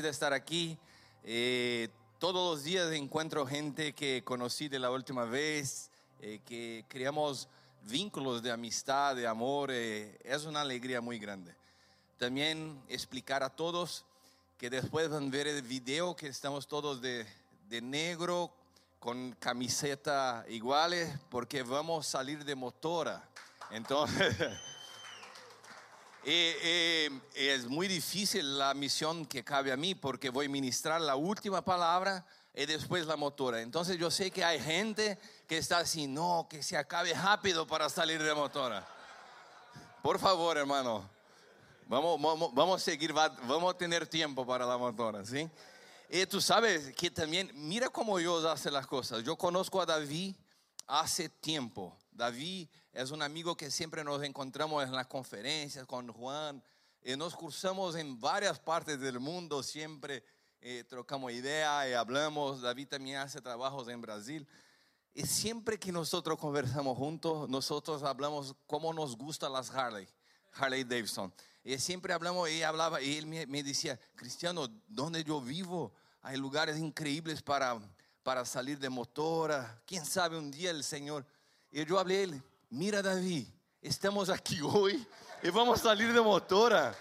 feliz de estar aquí. Eh, todos los días encuentro gente que conocí de la última vez, eh, que creamos vínculos de amistad, de amor. eh, es una alegría muy grande. También explicar a todos que después van a ver el video que estamos todos de, de negro con camiseta iguales porque vamos a salir de motora. Entonces... Eh, eh, es muy difícil la misión que cabe a mí porque voy a ministrar la última palabra y después la motora. Entonces yo sé que hay gente que está así, no, que se acabe rápido para salir de motora. Por favor, hermano, vamos, vamos, vamos a seguir, va- vamos a tener tiempo para la motora, ¿sí? Y tú sabes que también, mira cómo Dios hace las cosas. Yo conozco a David hace tiempo. David es un amigo que siempre nos encontramos en las conferencias con Juan. Y nos cruzamos en varias partes del mundo, siempre eh, trocamos ideas y hablamos. David también hace trabajos en Brasil. Y siempre que nosotros conversamos juntos, nosotros hablamos cómo nos gustan las Harley, Harley Davidson. Y siempre hablamos, y hablaba, y él me, me decía, Cristiano, donde yo vivo hay lugares increíbles para, para salir de motora. Quién sabe un día el Señor. Y yo hablé a él, mira David, estamos aquí hoy y vamos a salir de motora.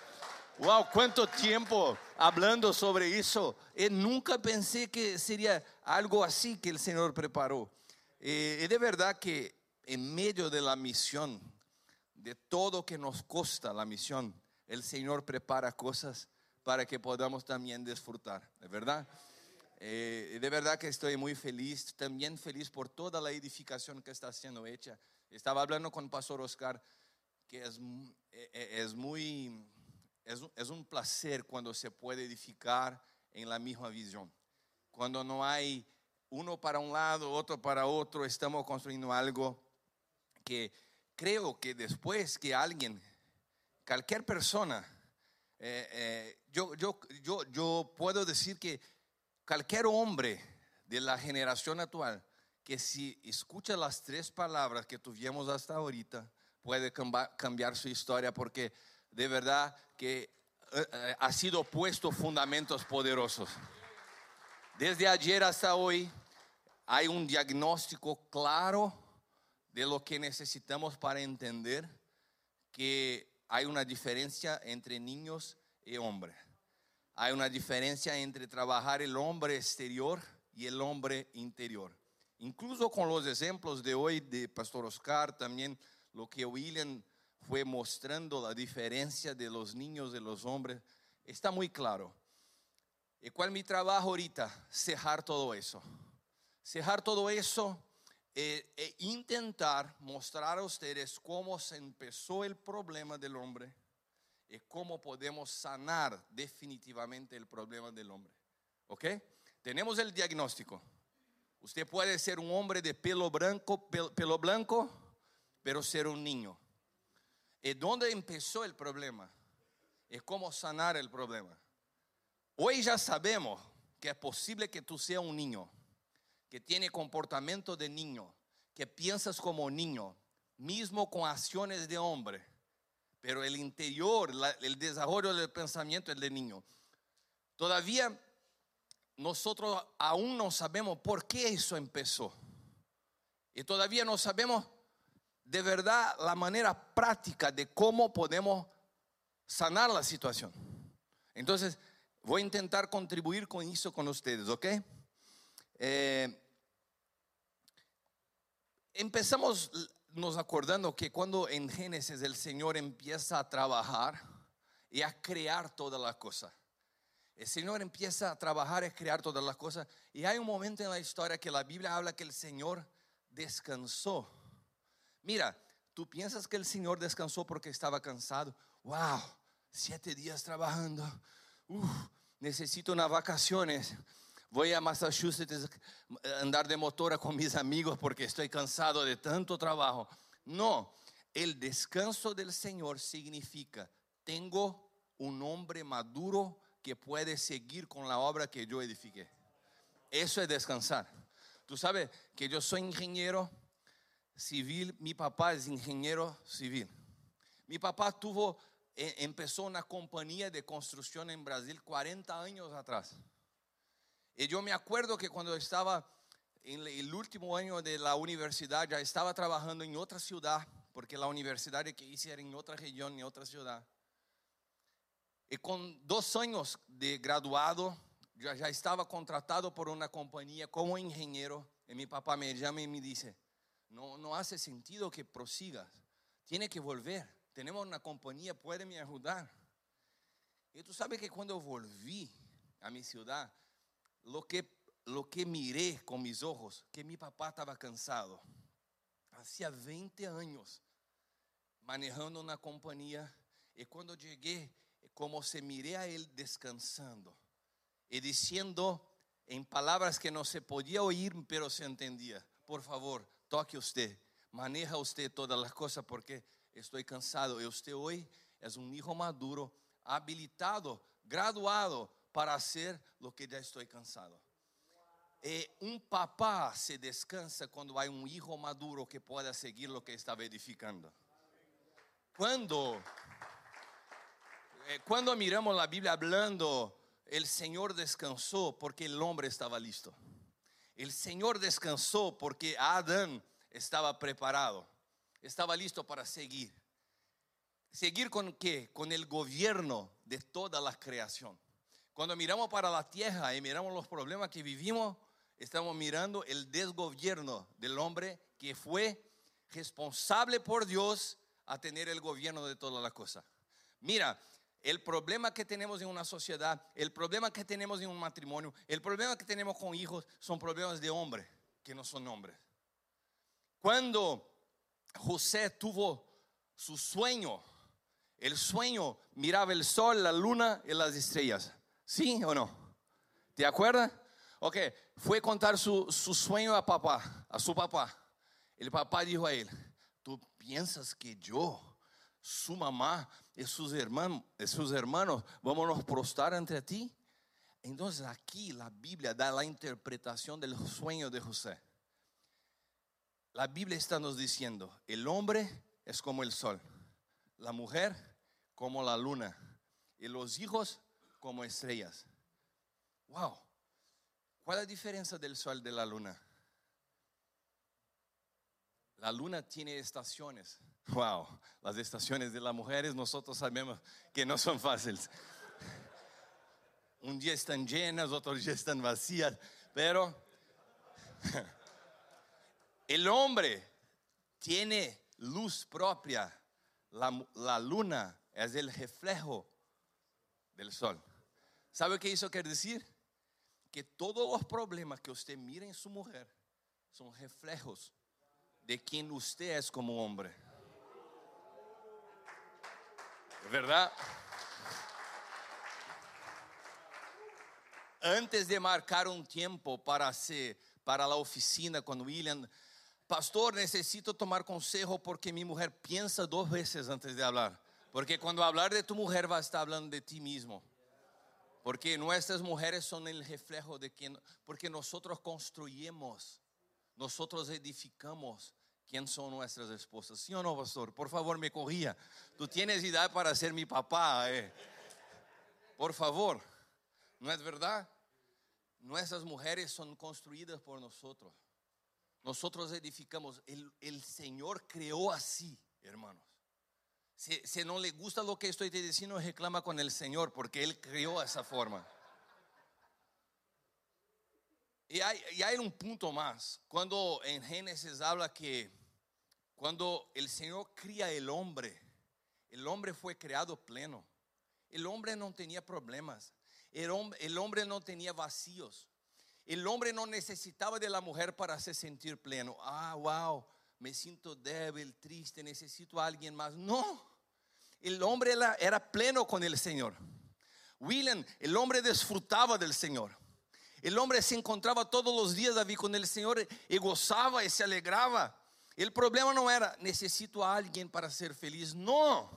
Wow, cuánto tiempo hablando sobre eso. Y nunca pensé que sería algo así que el Señor preparó. Eh, y de verdad que en medio de la misión, de todo que nos costa la misión, el Señor prepara cosas para que podamos también disfrutar, ¿de verdad? Eh, de verdad que estoy muy feliz, también feliz por toda la edificación que está siendo hecha. Estaba hablando con Pastor Oscar que es, eh, eh, es muy, es, es un placer cuando se puede edificar en la misma visión. Cuando no hay uno para un lado, otro para otro, estamos construyendo algo que creo que después que alguien, cualquier persona, eh, eh, yo, yo, yo, yo puedo decir que cualquier hombre de la generación actual que si escucha las tres palabras que tuvimos hasta ahorita, puede cambiar su historia porque de verdad que eh, eh, ha sido puesto fundamentos poderosos. Desde ayer hasta hoy hay un diagnóstico claro de lo que necesitamos para entender que hay una diferencia entre niños y hombres. Hay una diferencia entre trabajar el hombre exterior y el hombre interior. Incluso con los ejemplos de hoy de Pastor Oscar, también lo que William fue mostrando, la diferencia de los niños y los hombres, está muy claro. ¿Y cuál es mi trabajo ahorita? Cejar todo eso. Cejar todo eso eh, e intentar mostrar a ustedes cómo se empezó el problema del hombre y cómo podemos sanar definitivamente el problema del hombre. ¿Ok? Tenemos el diagnóstico. Usted puede ser un hombre de pelo blanco, pel- pelo blanco, pero ser un niño. ¿Y dónde empezó el problema? ¿Y cómo sanar el problema? Hoy ya sabemos que es posible que tú seas un niño, que tiene comportamiento de niño, que piensas como niño, mismo con acciones de hombre, pero el interior, la- el desarrollo del pensamiento es de niño. Todavía nosotros aún no sabemos por qué eso empezó. Y todavía no sabemos de verdad la manera práctica de cómo podemos sanar la situación. Entonces, voy a intentar contribuir con eso con ustedes, ¿ok? Eh, empezamos nos acordando que cuando en Génesis el Señor empieza a trabajar y a crear todas las cosas. El Señor empieza a trabajar y a crear todas las cosas. Y hay un momento en la historia que la Biblia habla que el Señor descansó. Mira, tú piensas que el Señor descansó porque estaba cansado. Wow, siete días trabajando. Necesito unas vacaciones. Voy a Massachusetts a andar de motora con mis amigos porque estoy cansado de tanto trabajo. No, el descanso del Señor significa, tengo un hombre maduro que puede seguir con la obra que yo edifiqué. Eso es descansar. Tú sabes que yo soy ingeniero civil, mi papá es ingeniero civil. Mi papá tuvo e- empezó una compañía de construcción en Brasil 40 años atrás. Y yo me acuerdo que cuando estaba en el último año de la universidad, ya estaba trabajando en otra ciudad, porque la universidad que hice era en otra región, en otra ciudad. Y con dos años de graduado, ya, estaba contratado por una compañía como ingeniero. Y mi papá me llama y me dice, no, no hace sentido que prosigas, tiene que volver. Tenemos una compañía, puede me ayudar. Y tú sabes que cuando volví a mi ciudad, lo que, lo que miré con mis ojos, que mi papá estaba cansado. Hacía 20 años manejando una compañía. Y cuando llegué, como se miré a él descansando y diciendo en palabras que no se podía oír, pero se entendía, por favor, toque usted, maneja usted todas las cosas porque estoy cansado. Y usted hoy es un hijo maduro, habilitado, graduado para hacer lo que ya estoy cansado. Y un papá se descansa cuando hay un hijo maduro que pueda seguir lo que estaba edificando. Cuando, eh, cuando miramos la Biblia hablando, el Señor descansó porque el hombre estaba listo. El Señor descansó porque Adán estaba preparado, estaba listo para seguir. ¿Seguir con qué? Con el gobierno de toda la creación. Cuando miramos para la tierra y miramos los problemas que vivimos, estamos mirando el desgobierno del hombre que fue responsable por Dios a tener el gobierno de todas las cosas. Mira, el problema que tenemos en una sociedad, el problema que tenemos en un matrimonio, el problema que tenemos con hijos son problemas de hombre, que no son hombres. Cuando José tuvo su sueño, el sueño miraba el sol, la luna y las estrellas. ¿Sí o no? ¿Te acuerdas? Ok, fue contar su, su sueño a papá, a su papá. El papá dijo a él, ¿tú piensas que yo, su mamá y sus hermanos, sus hermanos vamos a prostrar ante ti? Entonces aquí la Biblia da la interpretación del sueño de José. La Biblia está nos diciendo, el hombre es como el sol, la mujer como la luna y los hijos como estrellas. Wow. ¿Cuál es la diferencia del sol de la luna? La luna tiene estaciones. Wow, las estaciones de las mujeres nosotros sabemos que no son fáciles. Un día están llenas, otro día están vacías, pero el hombre tiene luz propia. La, la luna es el reflejo del sol. ¿Sabe qué eso quiere decir? Que todos los problemas que usted mira en su mujer son reflejos de quien usted es como hombre. ¿Verdad? Antes de marcar un tiempo para, hacer, para la oficina con William, pastor, necesito tomar consejo porque mi mujer piensa dos veces antes de hablar. Porque cuando hablar de tu mujer va a estar hablando de ti mismo. Porque nuestras mujeres son el reflejo de quien, porque nosotros construimos, nosotros edificamos quién son nuestras esposas. ¿Sí o no, pastor? Por favor, me corría. Tú tienes edad para ser mi papá. Eh. Por favor, ¿no es verdad? Nuestras mujeres son construidas por nosotros. Nosotros edificamos. El, el Señor creó así, hermanos. Si, si, no le gusta lo que estoy diciendo, reclama con el Señor, porque Él creó esa forma. Y hay, y hay, un punto más. Cuando en Génesis habla que cuando el Señor cría el hombre, el hombre fue creado pleno. El hombre no tenía problemas. El hombre, el hombre no tenía vacíos. El hombre no necesitaba de la mujer para se sentir pleno. Ah, wow, me siento débil, triste, necesito a alguien más. No, el hombre era, pleno con el Señor. William, el hombre disfrutaba del Señor. El hombre se encontraba todos los días David con el Señor y gozaba y se alegraba. El problema no era necesito a alguien para ser feliz. No.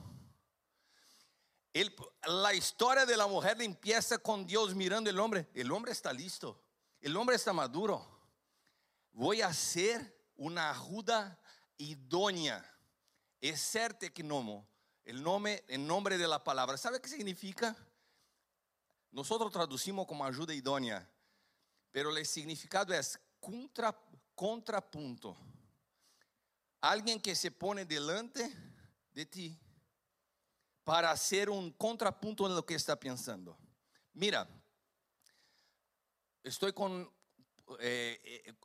La historia de la mujer empieza con Dios mirando el hombre. El hombre está listo. El hombre está maduro. Voy a ser una ajuda idónea. Esse tecnomo El nombre, nombre de la palabra. ¿Sabe qué significa? Nosotros traducimos como ayuda idónea, pero el significado es contra, contrapunto. Alguien que se pone delante de ti para hacer un contrapunto en lo que está pensando. Mira, estoy con, eh, eh,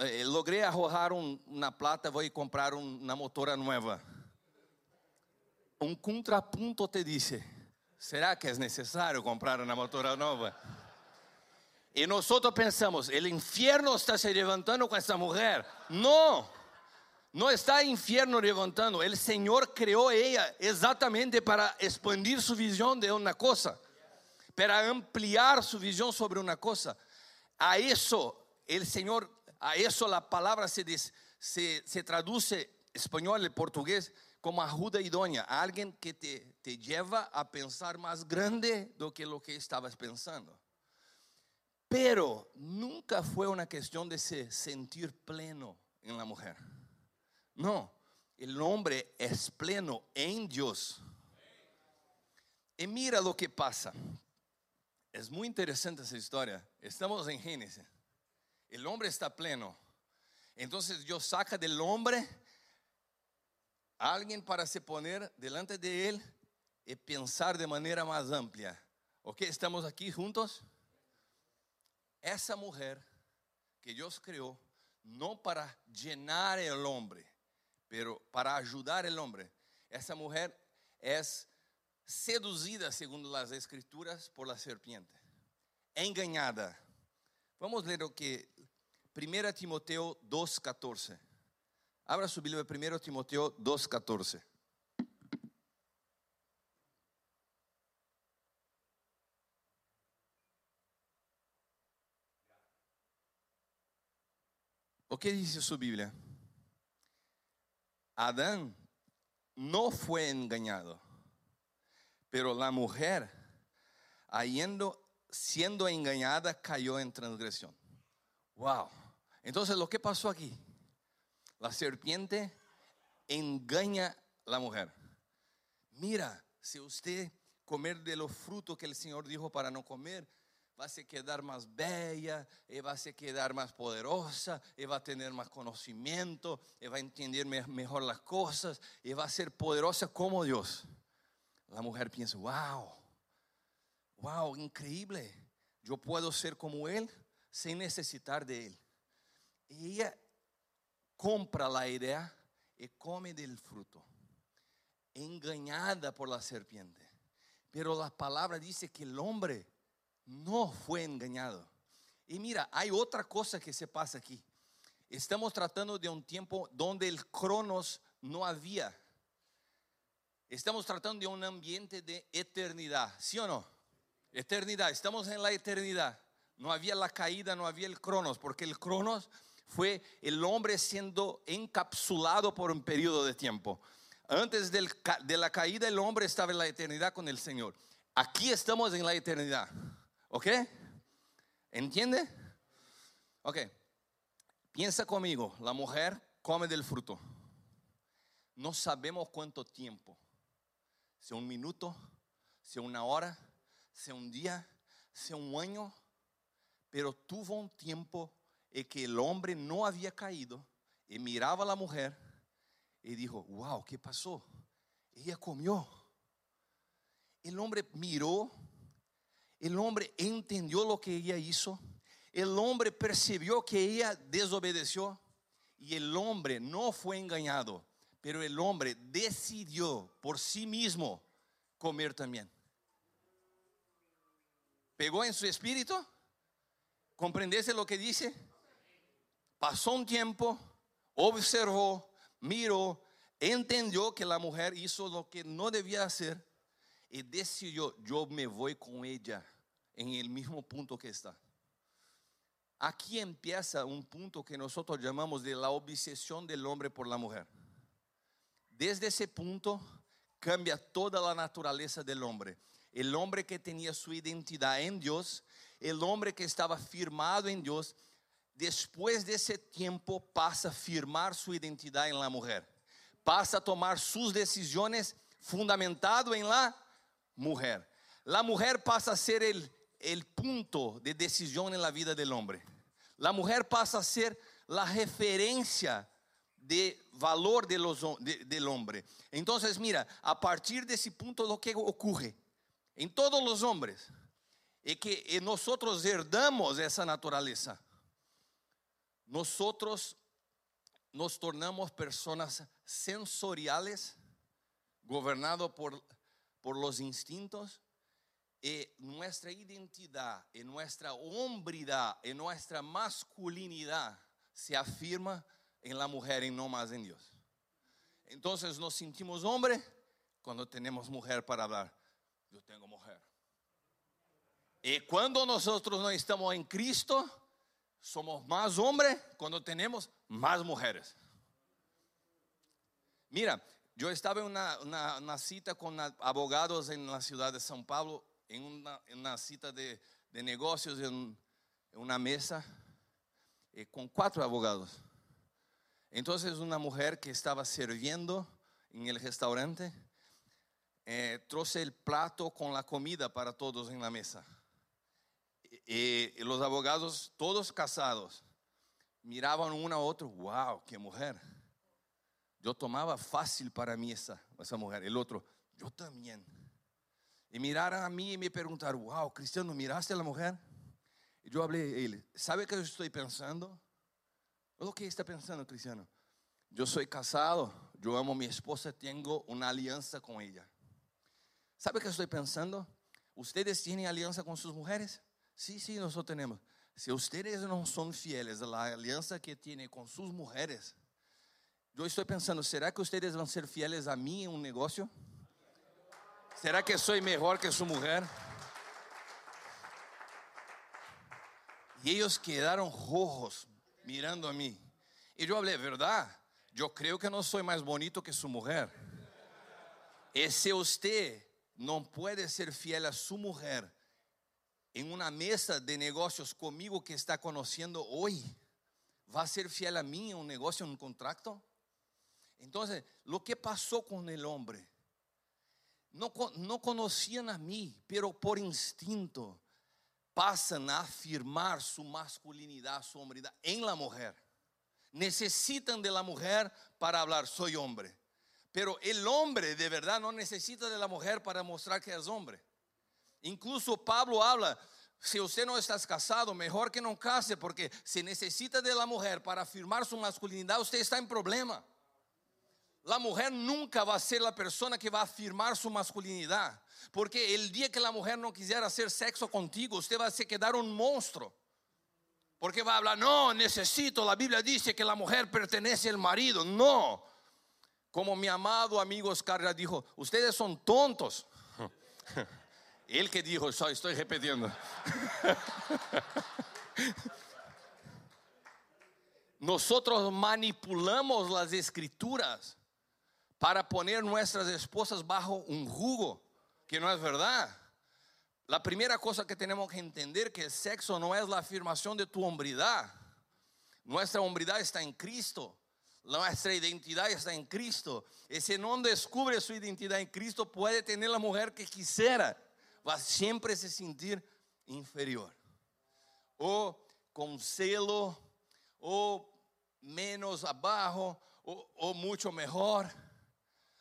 eh, logré arrojar una plata, voy a comprar una motora nueva. Un contrapunto te dice, ¿será que es necesario comprar una motora nueva? Y nosotros pensamos, el infierno está se levantando con esta mujer. No, no está el infierno levantando. El Señor creó ella exactamente para expandir su visión de una cosa, para ampliar su visión sobre una cosa. A eso el Señor, a eso la palabra se, se, se traduce español y portugués como ayuda idónea, alguien que te, te lleva a pensar más grande do que lo que estabas pensando. Pero nunca fue una cuestión de se sentir pleno en la mujer. No, el hombre es pleno en Dios. Y mira lo que pasa. Es muy interesante esa historia. Estamos en Génesis. El hombre está pleno. Entonces Dios saca del hombre alguien para se poner delante de él y pensar de manera más amplia. ¿Ok? ¿Estamos aquí juntos? Esa mujer que Dios creó no para llenar el hombre, pero para ayudar al hombre. Esa mujer es seducida, según las escrituras, por la serpiente, engañada. Vamos a leer lo que 1 Timoteo 2,14. Abra su Biblia, 1 Timoteo 2,14. O que dice su Biblia? Adán no fue engañado, pero la mujer, siendo engañada, cayó en transgresión. Wow. Entonces, lo que pasó aquí, la serpiente engaña a la mujer. Mira, si usted comer de los frutos que el Señor dijo para no comer, va a quedar más bella, y va a quedar más poderosa, y va a tener más conocimiento, y va a entender mejor las cosas, y va a ser poderosa como Dios. La mujer piensa, wow, wow, increíble. Yo puedo ser como Él sin necesitar de Él. Y ella compra la idea y come del fruto, engañada por la serpiente. Pero la palabra dice que el hombre no fue engañado. Y mira, hay otra cosa que se pasa aquí. Estamos tratando de un tiempo donde el cronos no había. Estamos tratando de un ambiente de eternidad, ¿sí o no? Eternidad, estamos en la eternidad. No había la caída, no había el cronos, porque el cronos fue el hombre siendo encapsulado por un periodo de tiempo. Antes de la caída el hombre estaba en la eternidad con el Señor. Aquí estamos en la eternidad. ¿Ok? ¿Entiende? Ok. Piensa conmigo, la mujer come del fruto. No sabemos cuánto tiempo. Sea un minuto, sea una hora, sea un día, sea un año. Pero tuvo un tiempo en que el hombre no había caído y miraba a la mujer y dijo, wow, ¿qué pasó? Ella comió. El hombre miró el hombre entendió lo que ella hizo. El hombre percibió que ella desobedeció. Y el hombre no fue engañado, pero el hombre decidió por sí mismo comer también. ¿Pegó en su espíritu? ¿Comprendese lo que dice? Pasó un tiempo, observó, miró, entendió que la mujer hizo lo que no debía hacer y decidió, yo me voy con ella en el mismo punto que está. Aquí empieza un punto que nosotros llamamos de la obsesión del hombre por la mujer. Desde ese punto cambia toda la naturaleza del hombre. El hombre que tenía su identidad en Dios, el hombre que estaba firmado en Dios, después de ese tiempo pasa a firmar su identidad en la mujer. Pasa a tomar sus decisiones fundamentado en la mujer. La mujer pasa a ser el, el punto de decisión en la vida del hombre. La mujer pasa a ser la referencia de valor de los, de, del hombre. Entonces, mira, a partir de ese punto lo que ocurre en todos los hombres es que nosotros herdamos esa naturaleza. Nosotros nos tornamos personas sensoriales, gobernados por, por los instintos, y nuestra identidad, y nuestra hombridad, y nuestra masculinidad se afirma en la mujer y no más en Dios. Entonces nos sentimos hombre cuando tenemos mujer para hablar. Yo tengo mujer. Y cuando nosotros no estamos en Cristo, somos más hombres cuando tenemos más mujeres. Mira, yo estaba en una, cita con abogados en la ciudad de São Paulo, en una, cita de, negocios en, una mesa eh, con cuatro abogados. Entonces una mujer que estaba sirviendo en el restaurante eh, el plato con la comida para todos en la mesa. Y, los abogados, todos casados, miraban uno a otro, wow, qué mujer. Yo tomaba fácil para mí esa, esa mujer. El otro, yo también. Y miraron a mí y me preguntaron, wow, Cristiano, ¿miraste a la mujer? Y yo hablé a él, ¿sabe qué yo estoy pensando? Lo que está pensando, Cristiano. Yo soy casado, yo amo a mi esposa, tengo una alianza con ella. ¿Sabe qué estoy pensando? ¿Ustedes tienen alianza con sus mujeres? Sí, sí, nosotros tenemos. Si ustedes no son fieles a la alianza que tienen con sus mujeres, yo estoy pensando, ¿será que ustedes van a ser fieles a mí en un negocio? ¿Será que soy mejor que su mujer? Y ellos quedaron rojos mirando a mí. Y yo hablé, ¿verdad? Yo creo que no soy más bonito que su mujer. Y si usted no puede ser fiel a su mujer en una mesa de negocios conmigo que está conociendo hoy, ¿va a ser fiel a mí en un negocio, en un contrato? Entonces, lo que pasó con el hombre, no, no conocían a mí, pero por instinto pasan a afirmar su masculinidad, su hombridad en la mujer. Necesitan de la mujer para hablar, soy hombre. Pero el hombre de verdad no necesita de la mujer para mostrar que es hombre. Incluso Pablo habla, si usted no está casado, mejor que no case, porque si necesita de la mujer para afirmar su masculinidad, usted está en problema. La mujer nunca va a ser la persona que va a afirmar su masculinidad, porque el día que la mujer no quisiera hacer sexo contigo, usted va a quedar un monstruo. Porque va a hablar, no, necesito, la Biblia dice que la mujer pertenece al marido. No, como mi amado amigo Oscar dijo, ustedes son tontos. Él que dijo, estoy repitiendo. Nosotros manipulamos las escrituras para poner nuestras esposas bajo un jugo que no es verdad. La primera cosa que tenemos que entender que el sexo no es la afirmación de tu hombridad. Nuestra hombridad está en Cristo. Nuestra identidad está en Cristo. Y si no descubre su identidad en Cristo, puede tener la mujer que quisiera. Va siempre se sentir inferior. O con celo, o menos abajo, o, o mucho mejor.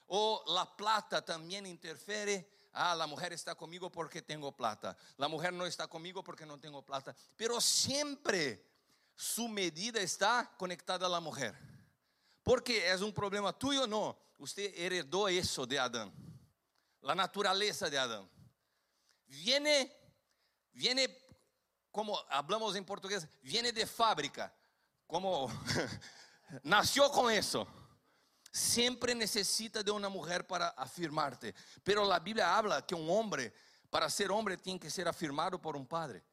O la plata también interfiere. Ah, la mujer está conmigo porque tengo plata. La mujer no está conmigo porque no tengo plata. Pero siempre su medida está conectada a la. Porque es un problema tuyo, no. Usted heredó eso de Adán. La naturaleza de Adán. Viene, viene, como hablamos en portugués, viene de fábrica. Como nació con eso. Siempre necesita de una mujer para afirmarte. Pero la Biblia habla que un hombre, para ser hombre, tiene que ser afirmado por un padre.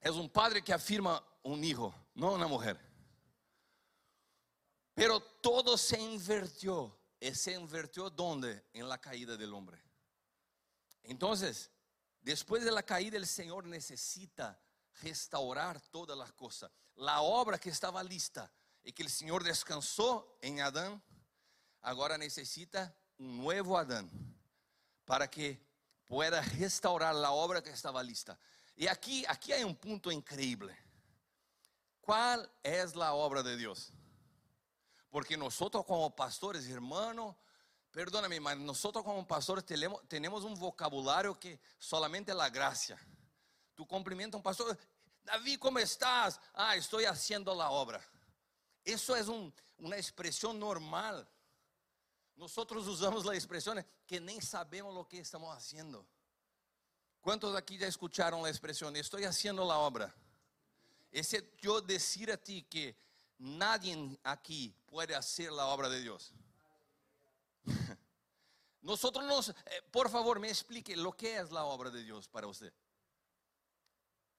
Es un padre que afirma un hijo, no una mujer. Pero todo se invirtió. ¿Y se invirtió dónde? En la caída del hombre. Entonces, después de la caída, el Señor necesita restaurar todas las cosas. La obra que estaba lista y que el Señor descansó en Adán, agora necessita um novo Adão para que pueda restaurar a obra que estava lista. E aqui, aqui há um ponto incrível. Qual é a obra de Deus? Porque nós, como pastores, hermano, perdóname, mas nós, como pastores, tenemos, um vocabulário que solamente é a graça. Tu cumprimenta um pastor, Davi, como estás? Ah, estou haciendo a obra. Isso é um, uma expressão normal. Nós usamos a expressão que nem sabemos o que estamos fazendo. Quantos aqui já escutaram a expressão? Estou fazendo a obra. É eu dizer a ti que nadie aqui pode fazer a obra de Deus. Nosotros nos, eh, por favor, me explique lo que es la obra de Dios para usted.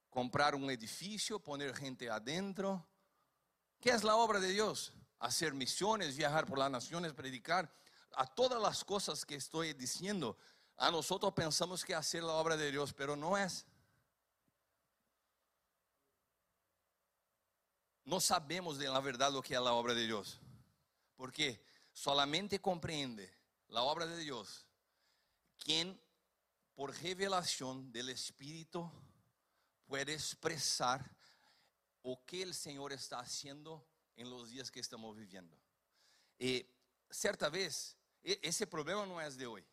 Comprar un edificio, poner gente adentro. ¿Qué es la obra de Dios? Hacer misiones, viajar por las naciones, predicar. A todas las cosas que estoy diciendo, a nosotros pensamos que hacer la obra de Dios, pero no es. No sabemos de la verdad lo que es la obra de Dios. Porque solamente comprende la obra de Dios quien por revelación del Espíritu puede expresar o que el Señor está haciendo en los días que estamos viviendo. Y cierta vez, ese problema no es de hoy,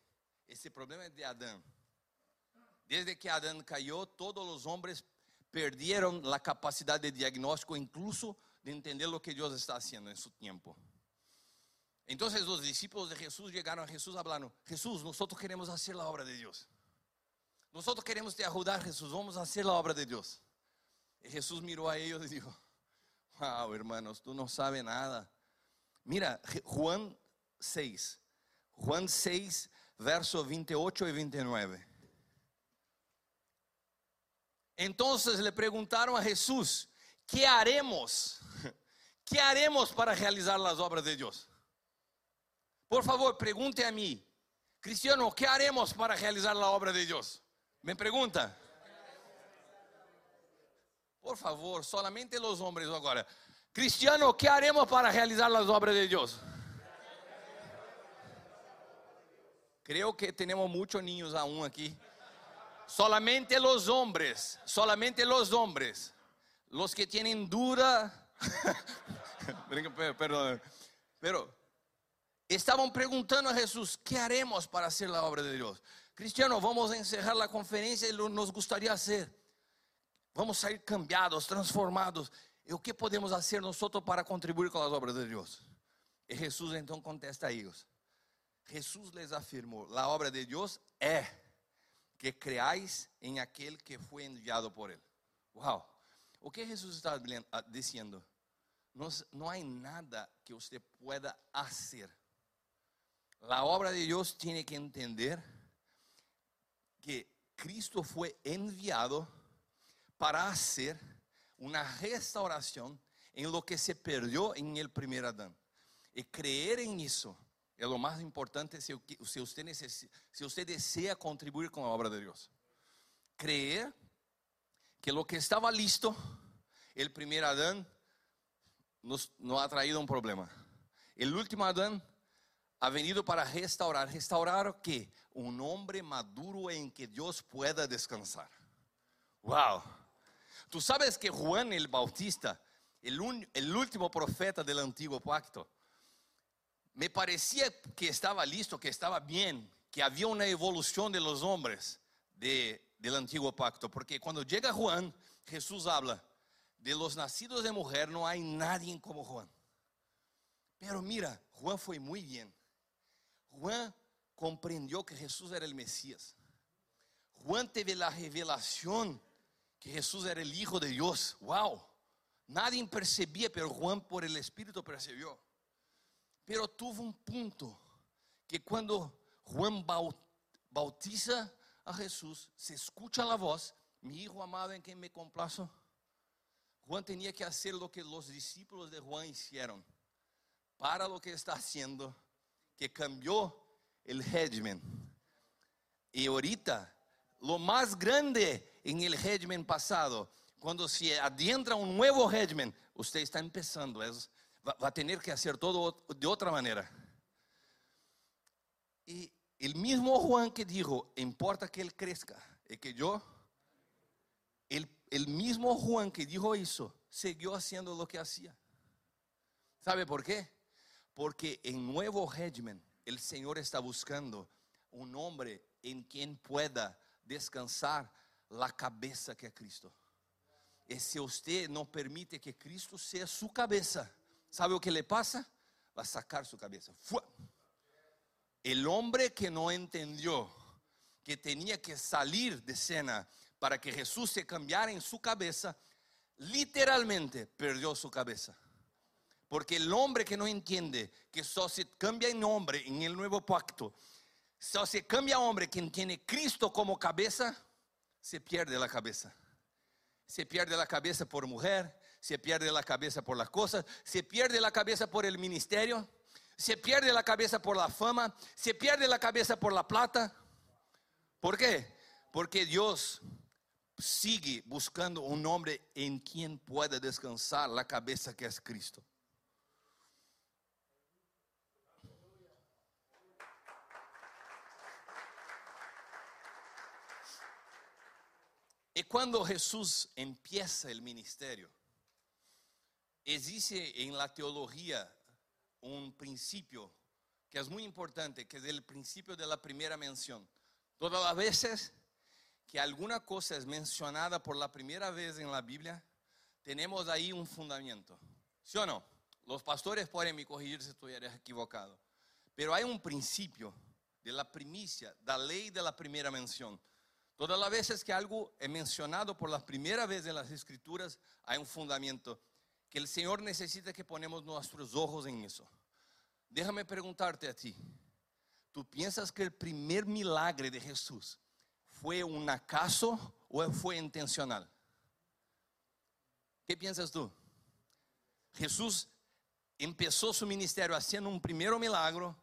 ese problema es de Adán. Desde que Adán cayó, todos los hombres perdieron la capacidad de diagnóstico, incluso de entender lo que Dios está haciendo en su tiempo. Entonces los discípulos de Jesús llegaron a Jesús hablando, Jesús, nosotros queremos hacer la obra de Dios. Nosotros queremos te ayudar, Jesús, vamos a hacer la obra de Dios. Y Jesús miró a ellos y dijo, wow, hermanos, tú no sabes nada. Mira, Juan 6, Juan 6, versos 28 y 29. Entonces le preguntaron a Jesús, ¿qué haremos? ¿Qué haremos para realizar las obras de Dios? Por favor, pregunte a mí, Cristiano, ¿qué haremos para realizar la obra de Dios? Me pregunta. Por favor, solamente los hombres ahora. Cristiano, ¿qué haremos para realizar las obras de Dios? Creo que tenemos muchos niños aún aquí. Solamente los hombres, solamente los hombres, los que tienen duda. Perdón, pero estaban preguntando a Jesús, ¿qué haremos para hacer la obra de Dios? Cristiano, vamos encerrar la conferencia y lo nos gustaría hacer. Vamos ser cambiados, transformados. ¿Y qué podemos hacer nosotros para contribuir con las obras de Dios? Y Jesús entonces contesta a ellos. Jesús les afirmó, la obra de Dios es que creáis en aquel que fue enviado por él. Wow. O que Jesús está diciendo? No, no hay nada que usted pueda hacer la obra de Dios tiene que entender que Cristo fue enviado para hacer una restauración en lo que se perdió en el primer Adán. Y creer en eso es lo más importante si, usted, si usted desea contribuir con la obra de Dios. Creer que lo que estaba listo, el primer Adán, nos, nos ha traído un problema. El último Adán ha venido para restaurar. ¿Restaurar qué? Un hombre maduro en que Dios pueda descansar. Wow. Tú sabes que Juan el Bautista, el, último profeta del antiguo pacto, me parecía que estaba listo, que estaba bien, que había una evolución de los hombres de, del antiguo pacto. Porque cuando llega Juan, Jesús habla, de los nacidos de mujer no hay nadie como Juan. Pero mira, Juan fue muy bien. Juan comprendió que Jesús era el Mesías. Juan teve la revelación que Jesús era el Hijo de Dios. Wow. Nadie percebía, pero Juan por el Espíritu percibió. Pero tuvo un punto que cuando Juan bautiza a Jesús, se escucha la voz, mi hijo amado en quien me complazo. Juan tenía que hacer lo que los discípulos de Juan hicieron. Para lo que está haciendo que cambió el régimen. Y ahorita, lo más grande en el régimen pasado, cuando se adentra un nuevo régimen, usted está empezando, es, va, a tener que hacer todo de otra manera. Y el mismo Juan que dijo, importa que él crezca, y que yo, el, el mismo Juan que dijo eso, siguió haciendo lo que hacía. ¿Sabe por qué? Porque en nuevo régimen el Señor está buscando un hombre en quien pueda descansar la cabeza que es Cristo. Y si usted no permite que Cristo sea su cabeza, ¿sabe lo que le pasa? Va a sacar su cabeza. ¡Fua! El hombre que no entendió que tenía que salir de escena para que Jesús se cambiara en su cabeza, literalmente perdió su cabeza. Porque el hombre que no entiende que solo se cambia en hombre en el nuevo pacto, solo se cambia hombre quien tiene Cristo como cabeza, se pierde la cabeza. Se pierde la cabeza por mujer, se pierde la cabeza por las cosas, se pierde la cabeza por el ministerio, se pierde la cabeza por la fama, se pierde la cabeza por la plata. ¿Por qué? Porque Dios sigue buscando un hombre en quien pueda descansar la cabeza que es Cristo. Y cuando Jesús empieza el ministerio, existe en la teología un principio que es muy importante, que es el principio de la primera mención. Todas las veces que alguna cosa es mencionada por la primera vez en la Biblia, tenemos ahí un fundamento. ¿Sí o no? Los pastores pueden me corregir si estoy equivocado. Pero hay un principio de la primicia, de la ley de la primera mención. Todas las veces que algo es mencionado por la primera vez en las escrituras, hay un fundamento que el Señor necesita que ponemos nuestros ojos en eso. Déjame preguntarte a ti, ¿tú piensas que el primer milagre de Jesús fue un acaso o fue intencional? ¿Qué piensas tú? Jesús empezó su ministerio haciendo un primer milagro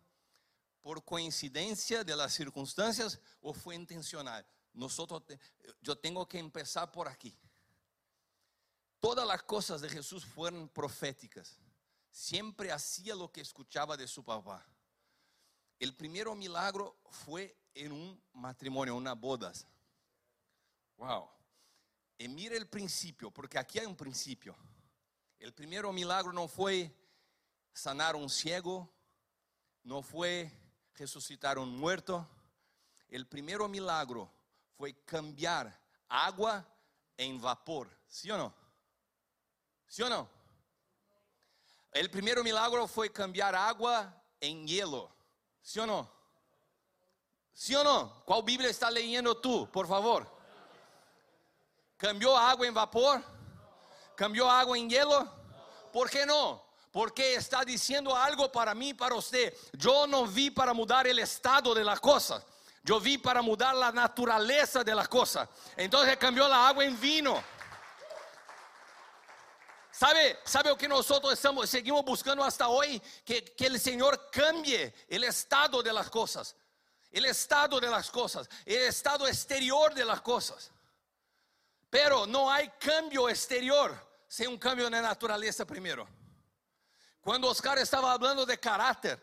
por coincidencia de las circunstancias o fue intencional. Nosotros, yo tengo que empezar por aquí. Todas las cosas de Jesús fueron proféticas. Siempre hacía lo que escuchaba de su papá. El primer milagro fue en un matrimonio, una bodas. Wow. Y mire el principio, porque aquí hay un principio. El primer milagro no fue sanar un ciego, no fue resucitar un muerto. El primer milagro fue cambiar agua en vapor. ¿Sí o no? ¿Sí o no? El primer milagro fue cambiar agua en hielo. ¿Sí o no? ¿Sí o no? ¿Cuál Biblia está leyendo tú, por favor? ¿Cambió agua en vapor? ¿Cambió agua en hielo? ¿Por qué no? Porque está diciendo algo para mí, para usted. Yo no vi para mudar el estado de las cosas. Yo vi para mudar la naturaleza de las cosas. Entonces cambió la agua en vino. ¿Sabe, ¿Sabe lo que nosotros estamos, seguimos buscando hasta hoy? Que, que el Señor cambie el estado de las cosas. El estado de las cosas. El estado exterior de las cosas. Pero no hay cambio exterior sin un cambio de naturaleza primero. Cuando Oscar estaba hablando de carácter,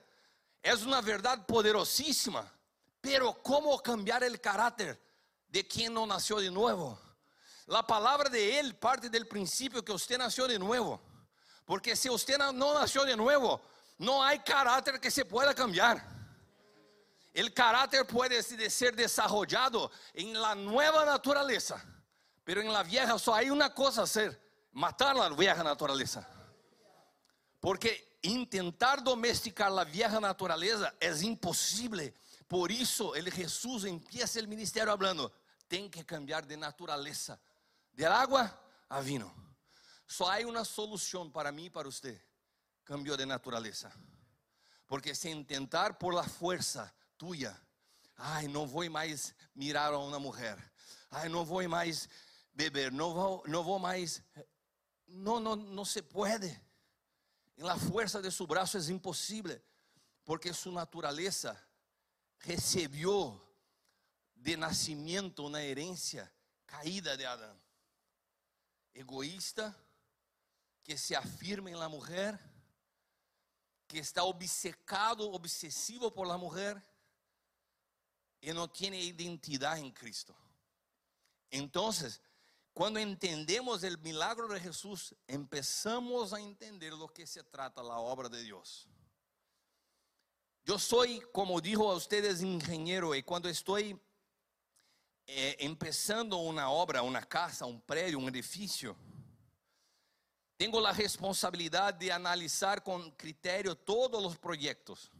es una verdad poderosísima. Pero ¿cómo cambiar el carácter de quien no nació de nuevo? La palabra de Él parte del principio que usted nació de nuevo. Porque si usted no nació de nuevo, no hay carácter que se pueda cambiar. El carácter puede ser desarrollado en la nueva naturaleza, pero en la vieja solo hay una cosa a hacer, matar la vieja naturaleza. Porque intentar domesticar la vieja naturaleza es imposible. Por eso el Jesús empieza el ministerio hablando, tem que cambiar de naturaleza del agua a vino. Só hay una solución para mí y para usted. Cambio de naturaleza. Porque si intentar por la fuerza tuya, ay, no voy más mirar a una mujer, ay, no voy más beber, no voy, no voy más, no, no, no se puede. En la fuerza de su brazo es imposible, porque su naturaleza recibió de nacimiento una herencia caída de Adán egoísta, que se afirma en la mujer, que está obcecado, obsesivo por la mujer, y no tiene identidad en Cristo. Entonces, cuando entendemos el milagro de Jesús, empezamos a entender lo que se trata la obra de Dios. Yo soy, como dijo a ustedes, ingeniero y cuando estoy eh, empezando una obra, una casa, un predio, un edificio, tengo la responsabilidad de analizar con criterio todos los proyectos.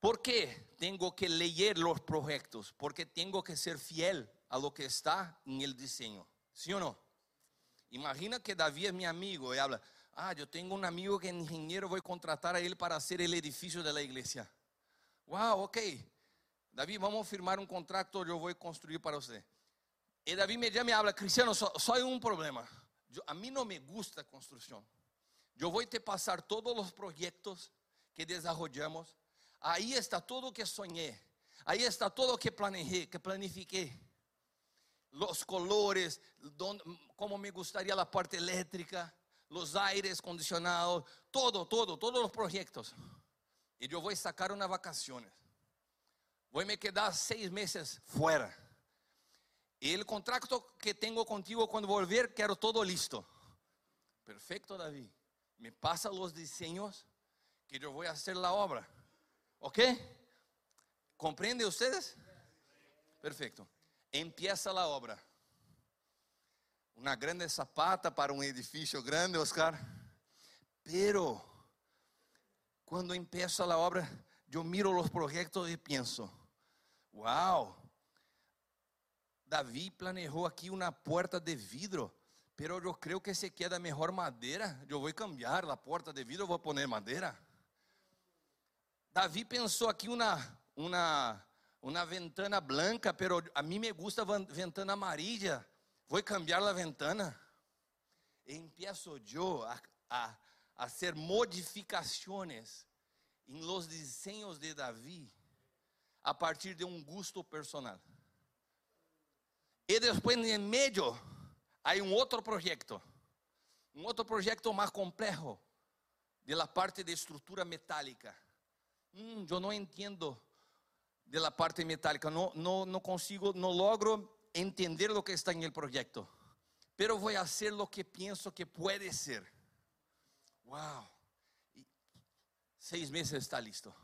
¿Por qué tengo que leer los proyectos? Porque tengo que ser fiel a lo que está en el diseño. ¿Sí o no? Imagina que David es mi amigo y habla, ah, yo tengo un amigo que es ingeniero, voy a contratar a él para hacer el edificio de la iglesia. Wow, ok. David, vamos a firmar un contrato, yo voy a construir para usted. Y David me llama y habla, Cristiano, soy un problema. a mí no me gusta construcción. Yo voy a te pasar todos los proyectos que desarrollamos Ahí está todo que soñé. Ahí está todo que planeé, que planifiqué. Los colores, cómo me gustaría la parte eléctrica, los aires acondicionados, todo, todo, todos los proyectos. Y yo voy a sacar unas vacaciones. Voy a me quedar seis meses fuera. Y el contrato que tengo contigo cuando volver, quiero todo listo. Perfecto, David. Me pasa los diseños que yo voy a hacer la obra. ¿Ok? ¿Comprende ustedes? Perfecto. Empieza la obra. Una grande zapata para un edificio grande, Oscar. Pero cuando empieza la obra, yo miro los proyectos y pienso, wow, David planeó aquí una puerta de vidrio, pero yo creo que se queda mejor madera. Yo voy a cambiar la puerta de vidrio, voy a poner madera. Davi pensou aqui uma, uma, uma ventana branca, pero a mim me gusta ventana amarilla. Vou cambiar a ventana. E empiezo eu a, a, a hacer modificações em los diseños de Davi a partir de um gusto personal. E depois, em meio, há um outro projeto, um outro projeto mais complexo, de la parte de estrutura metálica. Mm, yo no entiendo de la parte metálica, no, no, no consigo, no logro entender lo que está en el proyecto, pero voy a hacer lo que pienso que puede ser. Wow, seis meses está listo.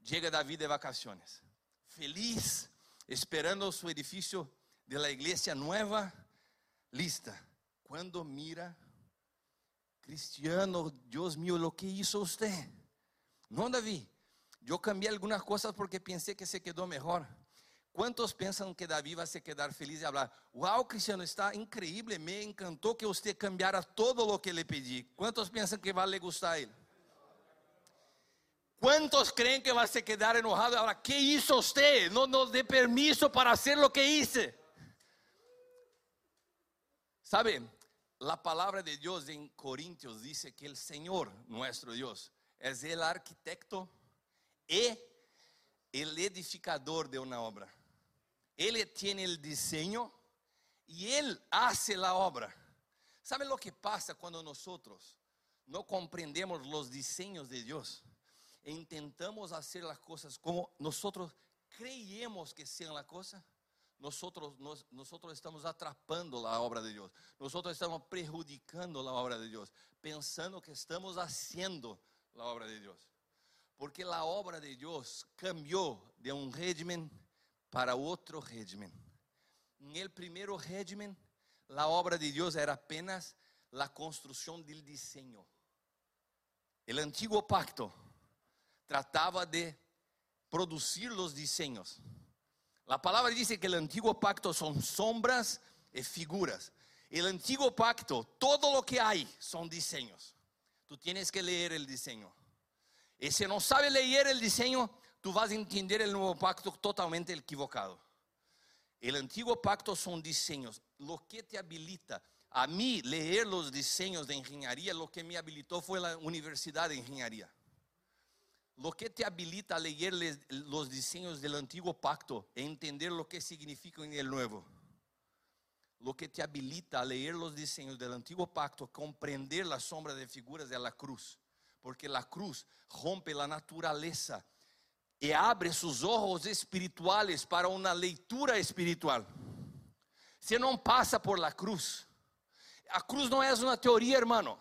Llega David de vacaciones, feliz, esperando su edificio de la iglesia nueva, lista. Cuando mira, Cristiano, Dios mío, lo que hizo usted. No, David, yo cambié algunas cosas porque pensé que se quedó mejor. ¿Cuántos piensan que David va a se quedar feliz y hablar? Wow, Cristiano, está increíble. Me encantó que usted cambiara todo lo que le pedí. ¿Cuántos piensan que va a le gustar a él? ¿Cuántos creen que va a se quedar enojado? Ahora, ¿qué hizo usted? No nos dé permiso para hacer lo que hice. ¿Sabe? La palabra de Dios en Corintios dice que el Señor, nuestro Dios, es el arquitecto e el edificador de una obra. Él tiene el diseño y Él hace la obra. ¿Sabe lo que pasa cuando nosotros no comprendemos los diseños de Dios e intentamos hacer las cosas como nosotros creemos que sean la cosa? Nosotros, nosotros estamos atrapando la obra de Dios. Nosotros estamos perjudicando la obra de Dios, pensando que estamos haciendo la obra de Dios. Porque la obra de Dios cambió de un régimen para otro régimen. En el primer régimen, la obra de Dios era apenas la construcción del diseño. El antiguo pacto trataba de producir los diseños. La palabra dice que el antiguo pacto son sombras y figuras. El antiguo pacto, todo lo que hay son diseños. Tú tienes que leer el diseño. Y si no sabe leer el diseño, tú vas a entender el nuevo pacto totalmente equivocado. El antiguo pacto son diseños. Lo que te habilita a mí leer los diseños de ingeniería, lo que me habilitó fue la universidad de ingeniería. Lo que te habilita a leer los diseños del antiguo pacto entender lo que significa en el nuevo. Lo que te habilita a leer los diseños del antiguo pacto, comprender la sombra de figuras de la cruz porque la cruz rompe la naturaleza y abre sus ojos espirituales para una lectura espiritual. Você não passa por la cruz. A cruz não é uma teoria, hermano.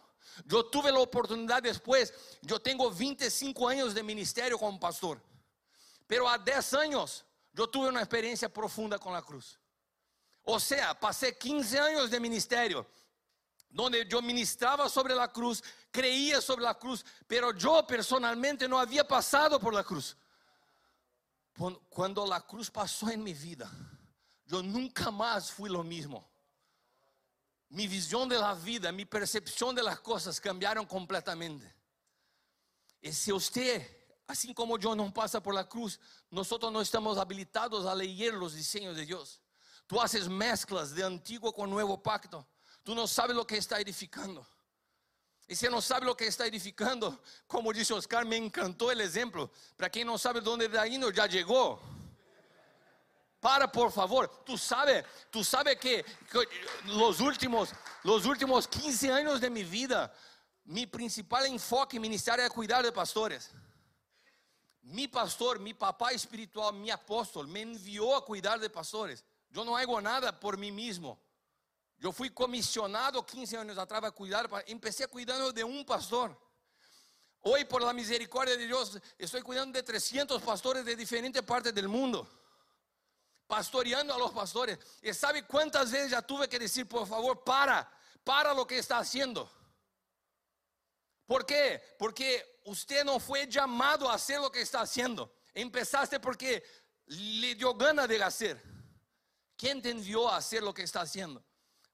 Eu tuve a oportunidade depois. Eu tenho 25 anos de ministério como pastor. Pero há 10 anos eu tive uma experiência profunda com a cruz. Ou seja, passei 15 anos de ministério, onde eu ministrava sobre a cruz, creía sobre a cruz, pero eu personalmente não havia passado por la cruz. Quando a cruz passou em minha vida, eu nunca mais fui lo mismo. Mi visión de la vida, mi percepción de las cosas cambiaron completamente. Y si usted, así como yo, no pasa por la cruz, nosotros no estamos habilitados a leer los diseños de Dios. Tú haces mezclas de antiguo con nuevo pacto. Tú no sabes lo que está edificando. Y si no sabe lo que está edificando, como dice Oscar, me encantó el ejemplo. Para quien no sabe dónde está yendo, ya llegó. Para, por favor. Tú sabes, tú sabes que, que, los últimos, los últimos 15 años de mi vida, mi principal enfoque ministerial es cuidar de pastores. Mi pastor, mi papá espiritual, mi apóstol, me envió a cuidar de pastores. Yo no hago nada por mí mismo. Yo fui comisionado 15 años atrás a cuidar, empecé cuidando de un pastor. Hoy, por la misericordia de Dios, estoy cuidando de 300 pastores de diferentes partes del mundo. Pastoreando a los pastores. ¿Y sabe cuántas veces ya tuve que decir, por favor, para, para lo que está haciendo? ¿Por qué? Porque usted no fue llamado a hacer lo que está haciendo. Empezaste porque le dio gana de hacer. ¿Quién te envió a hacer lo que está haciendo?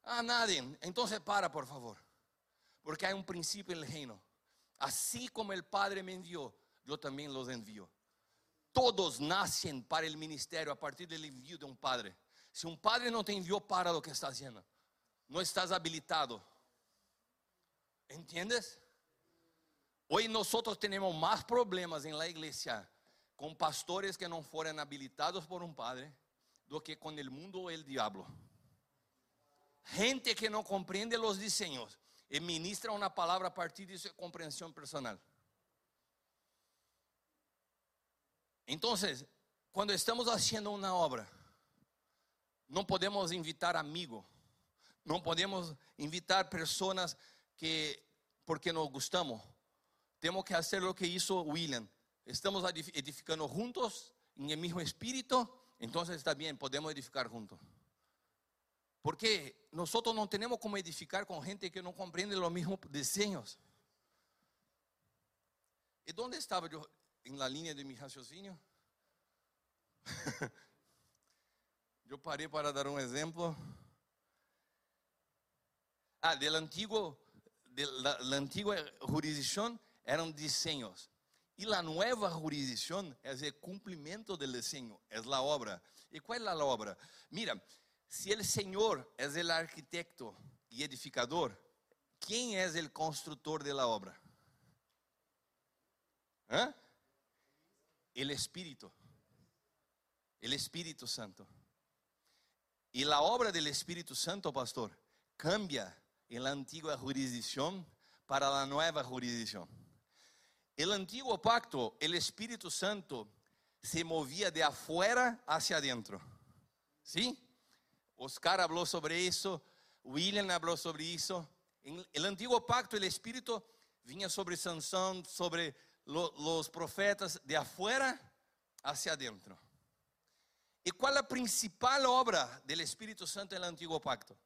A nadie. Entonces para, por favor. Porque hay un principio en el reino. Así como el Padre me envió, yo también los envío. Todos nacen para el ministerio a partir del envío de un padre. Si un padre no te envió para lo que está haciendo, no estás habilitado. ¿Entiendes? Hoy nosotros tenemos más problemas en la iglesia con pastores que no fueron habilitados por un padre do que con el mundo o el diablo. Gente que no comprende los diseños y ministra una palabra a partir de su comprensión personal. Entonces, cuando estamos haciendo una obra, no podemos invitar amigos, no podemos invitar personas que porque nos gustamos. Tenemos que hacer lo que hizo William. Estamos edificando juntos en el mismo espíritu, entonces está bien, podemos edificar juntos. Porque nosotros no tenemos como edificar con gente que no comprende los mismos diseños. ¿Y dónde estaba yo en la línea de mi raciocinio? yo paré para dar un ejemplo. Ah, del antiguo, de la, la antigua jurisdicción. Y la nueva jurisdicción es el cumplimiento del diseño, es la obra. ¿Y cuál es la obra? Mira, si el Señor es el arquitecto y edificador, ¿quién es el constructor de la obra? ¿Eh? El Espíritu. El Espíritu Santo. Y la obra del Espíritu Santo, pastor, cambia en la antigua jurisdicción para la nueva jurisdicción. El antiguo pacto, el Espíritu Santo se movía de afuera hacia adentro. ¿Sí? Oscar habló sobre eso, William habló sobre eso. En el antiguo pacto, el Espíritu vinha sobre Sansón, sobre lo, los profetas, de afuera hacia adentro. ¿Y cuál es la principal obra del Espíritu Santo en el antiguo pacto?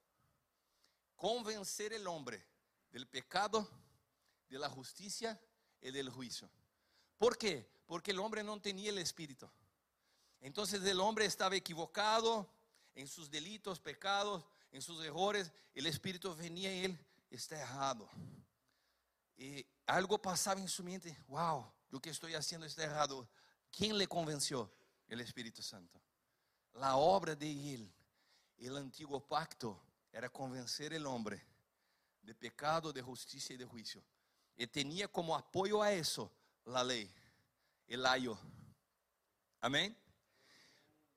Convencer el hombre del pecado, de la justicia y del juicio. ¿Por qué? Porque el hombre no tenía el Espíritu. Entonces el hombre estaba equivocado en sus delitos, pecados, en sus errores. El Espíritu venía y él está errado. Y algo pasaba en su mente, wow, lo que estoy haciendo está errado. ¿Quién le convenció? El Espíritu Santo. La obra de él, el antiguo pacto, era convencer el hombre de pecado, de justicia y de juicio. Y tenía como apoyo a eso la ley, el ayo. Amén.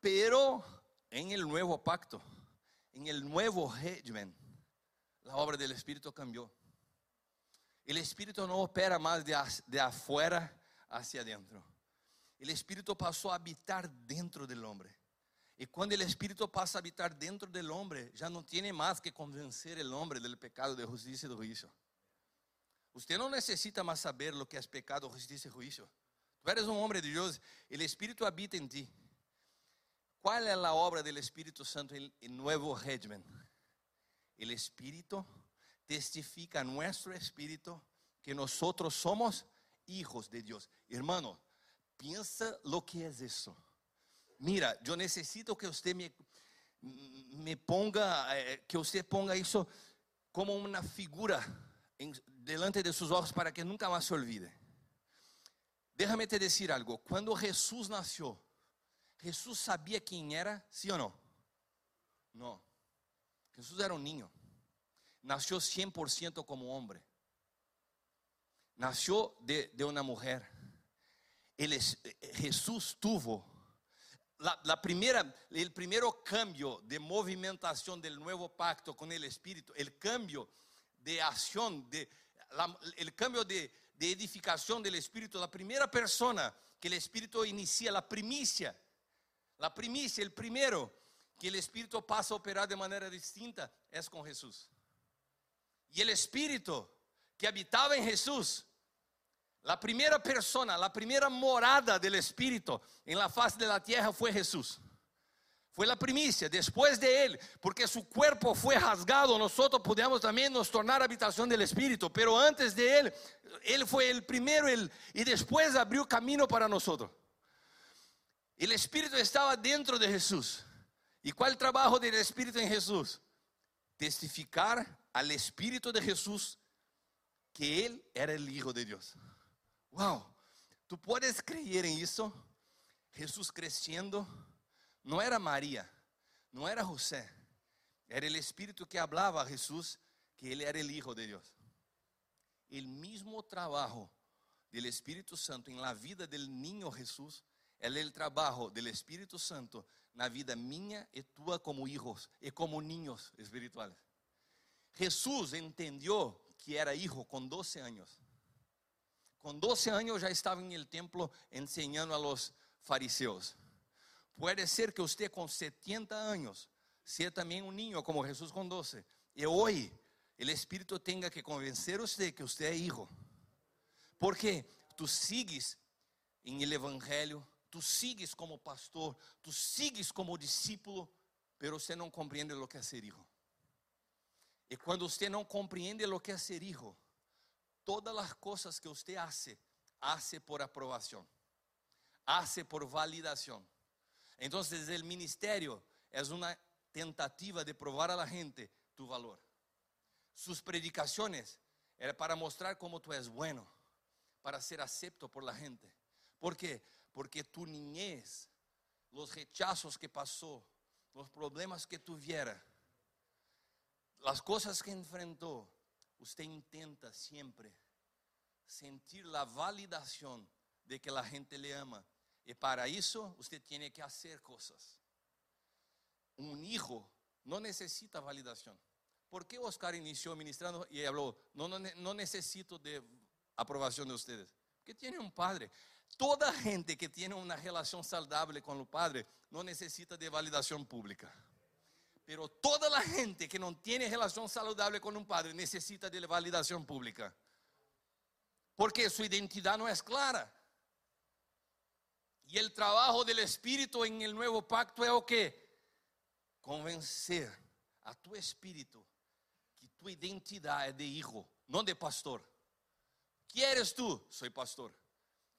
Pero en el nuevo pacto, en el nuevo régimen, la obra del Espíritu cambió. El Espíritu no opera más de, de afuera hacia adentro. el Espíritu pasó a habitar dentro del hombre. Y cuando el Espíritu pasa a habitar dentro del hombre, ya no tiene más que convencer el hombre del pecado, de justicia y de juicio. Usted no necesita más saber lo que es pecado, justicia y juicio. Tú eres un hombre de Dios, el Espíritu habita en ti. ¿Cuál es la obra del Espíritu Santo en el nuevo régimen? El Espíritu testifica a nuestro espíritu que nosotros somos hijos de Dios. Hermano, piensa lo que es eso. Mira, yo necesito que usted me, ponga, eh, que usted ponga eso como una figura delante de sus ojos para que nunca más se olvide. Déjame te decir algo, cuando Jesús nació, Jesús sabía quién era, sí o no? No. Jesús era un niño. Nació 100% como hombre. Nació de, una mujer. Jesús tuvo la, primera, el primero cambio de movimentación del nuevo pacto con el Espíritu, el cambio de acción, el cambio de, edificación del Espíritu, la primera persona que el Espíritu inicia, la primicia, la primicia, el primero que el Espíritu pasa a operar de manera distinta es con Jesús. Y el Espíritu que habitaba en Jesús la primera persona, la primera morada del Espíritu en la faz de la tierra fue Jesús. Fue la primicia después de él, porque su cuerpo fue rasgado, nosotros podemos también nos tornar habitación del Espíritu, pero antes de él, él fue el primero el, y después abrió camino para nosotros. El Espíritu estaba dentro de Jesús. ¿Y cuál trabajo del Espíritu en Jesús? Testificar al Espíritu de Jesús que Él era el Hijo de Dios. Wow, tú puedes creer en eso. Jesús creciendo, no era María, no era José, era el Espíritu que hablaba a Jesús que Él era el Hijo de Dios. El mismo trabajo del Espíritu Santo en la vida del niño Jesús é o trabalho do Espírito Santo na vida minha e tua como hijos e como niños espirituales. Jesús entendeu que era hijo com 12 anos. Com 12 anos já estava em el templo enseñando a los fariseos. Puede ser que usted com 70 anos seja também um niño como Jesús com 12. E hoje o Espírito tenha que convencer você que você é hijo. Porque tu sigues em el Evangelho tú sigues como pastor, tú sigues como discípulo, pero usted no comprende lo que es ser hijo. Y cuando usted no comprende lo que es ser hijo, todas las cosas que usted hace, hace por aprobación, hace por validación. Entonces el ministerio es una tentativa de probar a la gente tu valor. Sus predicaciones era para mostrar cómo tú eres bueno, para ser acepto por la gente. ¿Por qué? Porque tu niñez, los rechazos que pasó, los problemas que tuviera, las cosas que enfrentó, usted intenta siempre sentir la validación de que la gente le ama. Y para eso usted tiene que hacer cosas. Un hijo no necesita validación. ¿Por qué Oscar inició ministrando y habló, no, no, no necesito de aprobación de ustedes? Porque tiene un padre. Toda gente que tiene una relación saludable con el Padre no necesita de validación pública. Pero toda la gente que no tiene relación saludable con un Padre necesita de validación pública. Porque su identidad no es clara. Y el trabajo del Espíritu en el nuevo pacto es o convencer a tu espíritu que tu identidad es de hijo, no de pastor. ¿Quién eres tú? Soy pastor.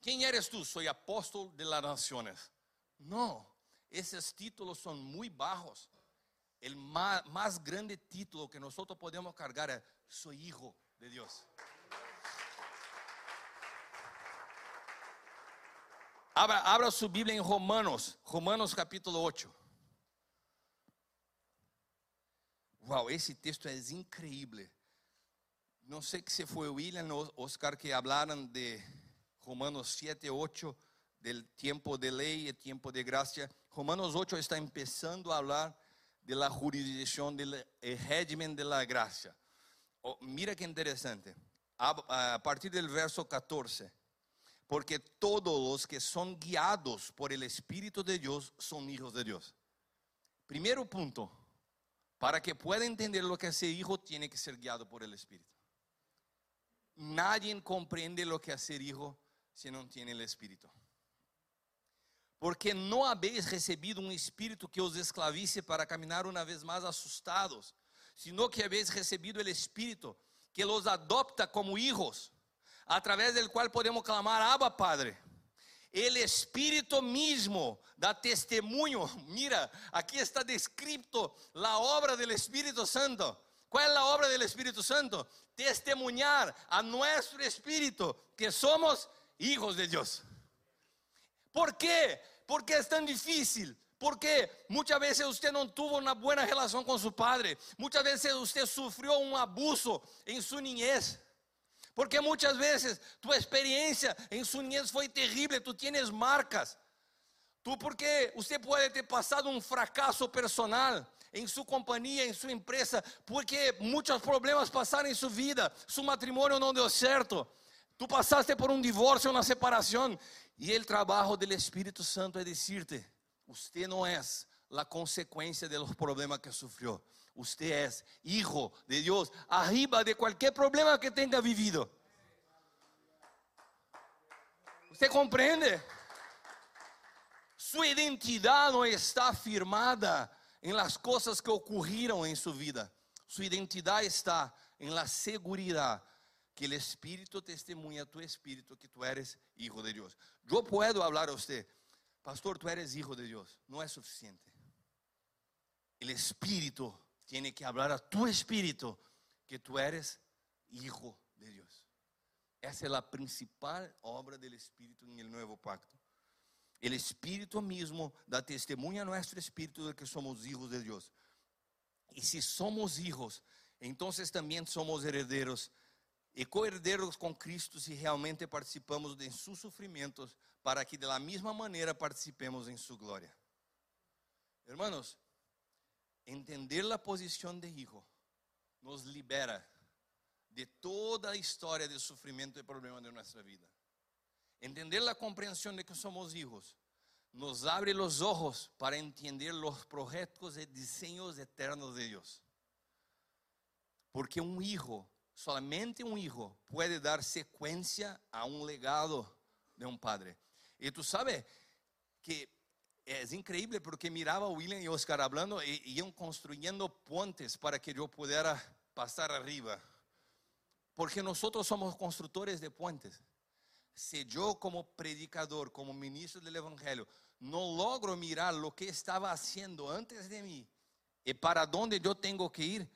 ¿Quién eres tú? Soy apóstol de las naciones. No, esos títulos son muy bajos. El más, grande título que nosotros podemos cargar es soy hijo de Dios. Abra, abra, su Biblia en Romanos, Romanos capítulo 8. Wow, esse texto é incrível. Não sei se foi William ou Oscar que hablaram de Romanos 7, 8, del tiempo de ley y tiempo de gracia. Romanos 8 está empezando a hablar de la jurisdicción del régimen de la gracia. Oh, mira que interesante. A, a partir del verso 14. porque todos los que son guiados por el Espíritu de Dios son hijos de Dios. Primero punto, para que pueda entender lo que es ser hijo, tiene que ser guiado por el Espíritu. Nadie comprende lo que es ser hijo si no tiene el Espíritu. Porque no habéis recibido un espíritu que os esclavice para caminar una vez más asustados, sino que habéis recibido el espíritu que los adopta como hijos, a través cual podemos clamar, Abba Padre. El Espíritu mismo da testimonio. Mira, aquí está descrito la obra del Espíritu Santo. ¿Cuál es la obra del Espíritu Santo? Testemunhar a nuestro espíritu que somos hijos de Dios. ¿Por qué? Porque es tan difícil. Porque muchas veces usted no tuvo una buena relación con su padre. Muchas veces usted sufrió un abuso en su niñez. Porque muchas veces tu experiencia en su niñez fue terrible, tú tienes marcas. Tú porque usted puede ter pasado un fracaso personal en su compañía, en su empresa, porque muchos problemas pasaron en su vida, su matrimonio no dio cierto. Tú pasaste por un divorcio, una separación, y el trabajo del Espíritu Santo es decirte, usted no es la consecuencia de los problemas que sufrió. Usted es hijo de Dios, arriba de cualquier problema que tenga vivido. ¿Usted comprende? Su identidad no está firmada en las cosas que ocurrieron en su vida. Su identidad está en la seguridad que el Espíritu testemunha a tu espíritu que tú eres hijo de Dios. Yo puedo hablar a usted, pastor, tú eres hijo de Dios. No es suficiente. El Espíritu tiene que hablar a tu espíritu que tú eres hijo de Dios. Esa es la principal obra del Espíritu en el nuevo pacto. El Espíritu mismo da testemunha a nuestro espíritu de que somos hijos de Dios. Y si somos hijos, entonces también somos herederos e coherederos com Cristo se realmente participamos de seus sofrimentos, para que de la mesma maneira participemos em sua glória. Hermanos, entender a posição de hijo nos libera de toda a história de sofrimento e problema de nossa vida. Entender a compreensão de que somos hijos nos abre os ojos para entender os projetos e desenhos eternos de Deus. Porque um hijo solamente un hijo puede dar secuencia a un legado de un padre. Y tú sabes que es increíble porque miraba a William y Oscar hablando y iban construyendo puentes para que yo pudiera pasar arriba. Porque nosotros somos constructores de puentes. Si yo como predicador, como ministro del Evangelio, no logro mirar lo que estaba haciendo antes de mí y para dónde yo tengo que ir,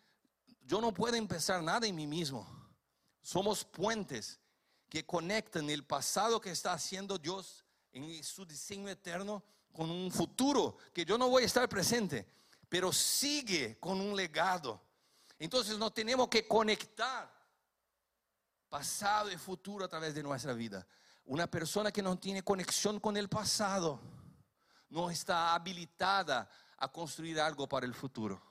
yo no puedo empezar nada en mí mismo. Somos puentes que conectan el pasado que está haciendo Dios en su diseño eterno con un futuro que yo no voy a estar presente, pero sigue con un legado. Entonces no tenemos que conectar pasado y futuro a través de nuestra vida. Una persona que no tiene conexión con el pasado no está habilitada a construir algo para el futuro.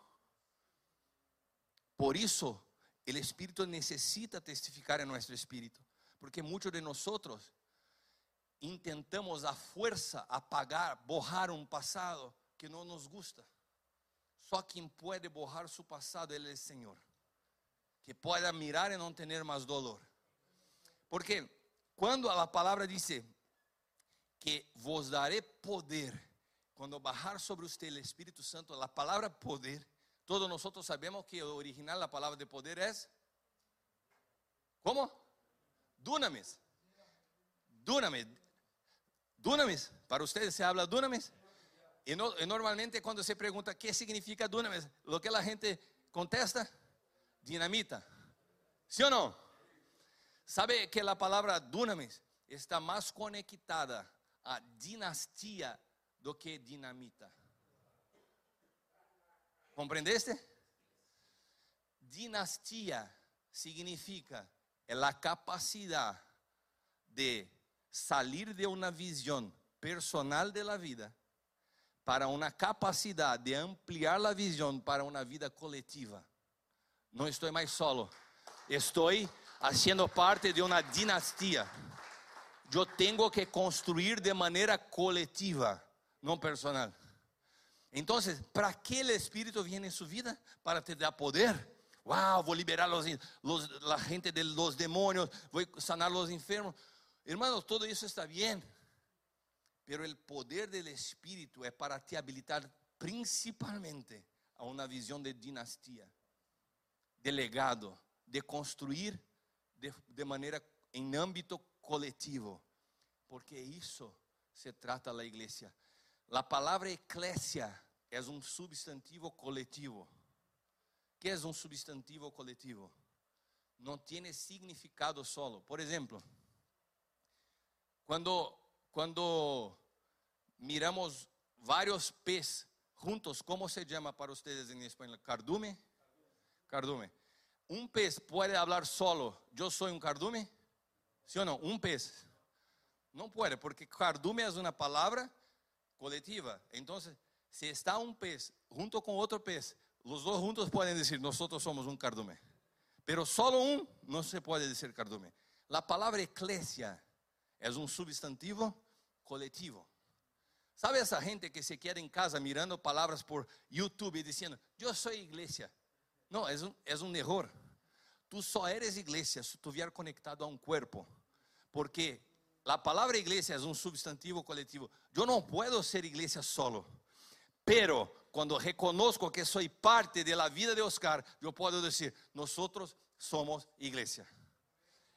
Por isso, o Espírito necessita testificar em nosso espírito, porque muitos de nós intentamos a força apagar, borrar um passado que não nos gusta. Só quem pode borrar seu passado é o Senhor, que pode mirar e não ter mais dolor. Porque quando a palavra diz que vos daré poder, quando bajar sobre você o Espírito Santo, a palavra poder todos nosotros sabemos que original la palabra de poder es, ¿cómo? Dunamis. Dunamis. Dunamis. Para ustedes se habla dunamis. Y, no, y normalmente cuando se pregunta qué significa dunamis, lo que la gente contesta, dinamita. ¿Sí o no? ¿Sabe que la palabra dunamis está más conectada a dinastía do que dinamita? ¿Comprendeste? Dinastía significa la capacidad de salir de una visión personal de la vida para una capacidad de ampliar la visión para una vida colectiva. No estoy más solo, estoy haciendo parte de una dinastía. yo tengo que construir de manera colectiva, no personal. Entonces, ¿para qué el Espíritu viene en su vida? Para te dar poder. Wow, voy a liberar los, los, la gente de los demonios, voy a sanar los enfermos. Hermanos, todo eso está bien. Pero el poder del Espíritu es para te habilitar principalmente a una visión de dinastía, de legado, de construir de, de manera en ámbito coletivo. Porque eso se trata la iglesia. La palabra eclesia es un substantivo colectivo. ¿Qué es un substantivo colectivo? No tiene significado solo. Por ejemplo, cuando, cuando miramos varios peces juntos, ¿cómo se llama para ustedes en español? ¿Cardume? Cardume. Un pez puede hablar solo, yo soy un cardume, ¿sí o no? Un pez. No puede, porque cardume es una palabra colectiva. Entonces, si está un pez junto con otro pez, los dos juntos pueden decir, nosotros somos un cardume. Pero solo un no se puede decir cardume. La palabra eclesia es un substantivo colectivo. ¿Sabe esa gente que se queda en casa mirando palabras por YouTube y diciendo, yo soy iglesia? No, es un, es un error. Tú solo eres iglesia si estuviera conectado a un cuerpo. Porque la palabra iglesia es un substantivo colectivo. Yo no puedo ser iglesia solo. Pero cuando reconozco que soy parte de la vida de Oscar, yo puedo decir, nosotros somos iglesia.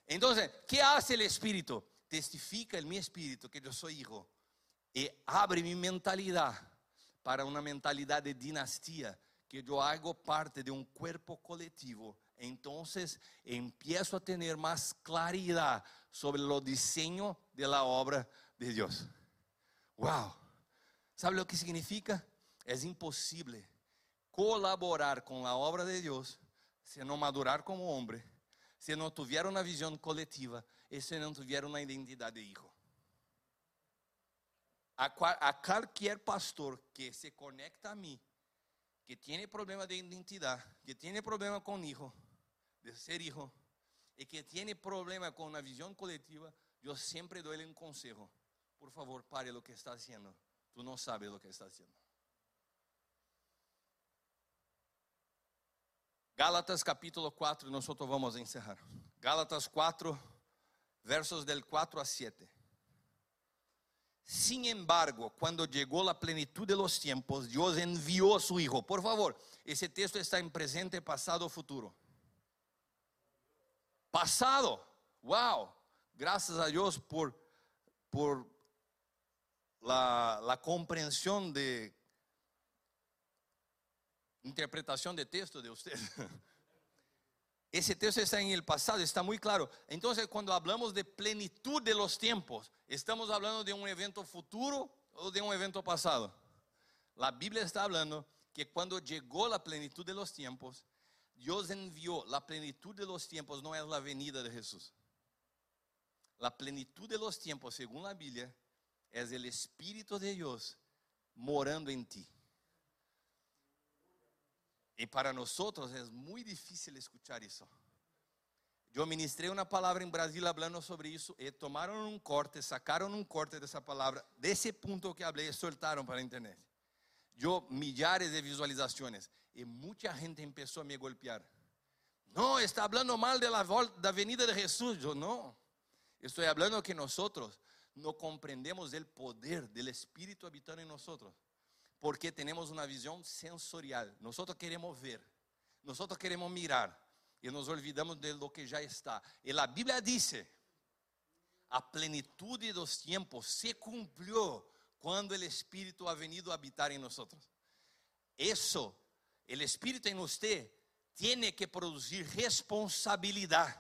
Entonces, ¿qué hace el Espíritu? Testifica en mi espíritu que yo soy hijo y abre mi mentalidad para una mentalidad de dinastía, que yo hago parte de un cuerpo colectivo. Entonces empiezo a tener más claridad sobre lo diseño de la obra de Dios. Wow. ¿Sabe lo que significa? Es imposible colaborar con la obra de Dios si no madurar como hombre, si no tuviera una visión colectiva y si no tuviera una identidad de hijo. A, a cualquier pastor que se conecta a mí, que tiene problema de identidad, que tiene problema con hijo, de ser hijo, y que tiene problema con una visión colectiva, yo siempre doy un consejo. Por favor, pare lo que está haciendo. Tú no sabes lo que está haciendo. Gálatas capítulo 4, nosotros vamos a encerrar. Gálatas 4, versos del 4 a 7. Sin embargo, cuando llegó la plenitud de los tiempos, Dios envió a su Hijo. Por favor, ese texto está en presente, pasado, futuro. Pasado. Wow. Gracias a Dios por, por la, la comprensión de interpretación de texto de usted. Ese texto está en el pasado, está muy claro. Entonces, cuando hablamos de plenitud de los tiempos, ¿estamos hablando de un evento futuro o de un evento pasado? La Biblia está hablando que cuando llegó la plenitud de los tiempos, Dios envió la plenitud de los tiempos, no es la venida de Jesús. La plenitud de los tiempos, según la Biblia, es el Espíritu de Dios morando en ti. Y para nosotros es muy difícil escuchar eso. Yo ministré una palabra en Brasil hablando sobre eso y tomaron un corte, sacaron un corte de esa palabra, de ese punto que hablé, y soltaron para internet. Yo millares de visualizaciones y mucha gente empezó a me golpear. No, está hablando mal de la, de venida de Jesús. Yo no. Estoy hablando que nosotros no comprendemos el poder del Espíritu habitando en nosotros porque tenemos una visión sensorial. Nosotros queremos ver, nosotros queremos mirar y nos olvidamos de lo que ya está. Y la Biblia dice, a plenitud de los tiempos se cumplió cuando el Espíritu ha venido a habitar en nosotros. Eso, el Espíritu en usted, tiene que producir responsabilidad.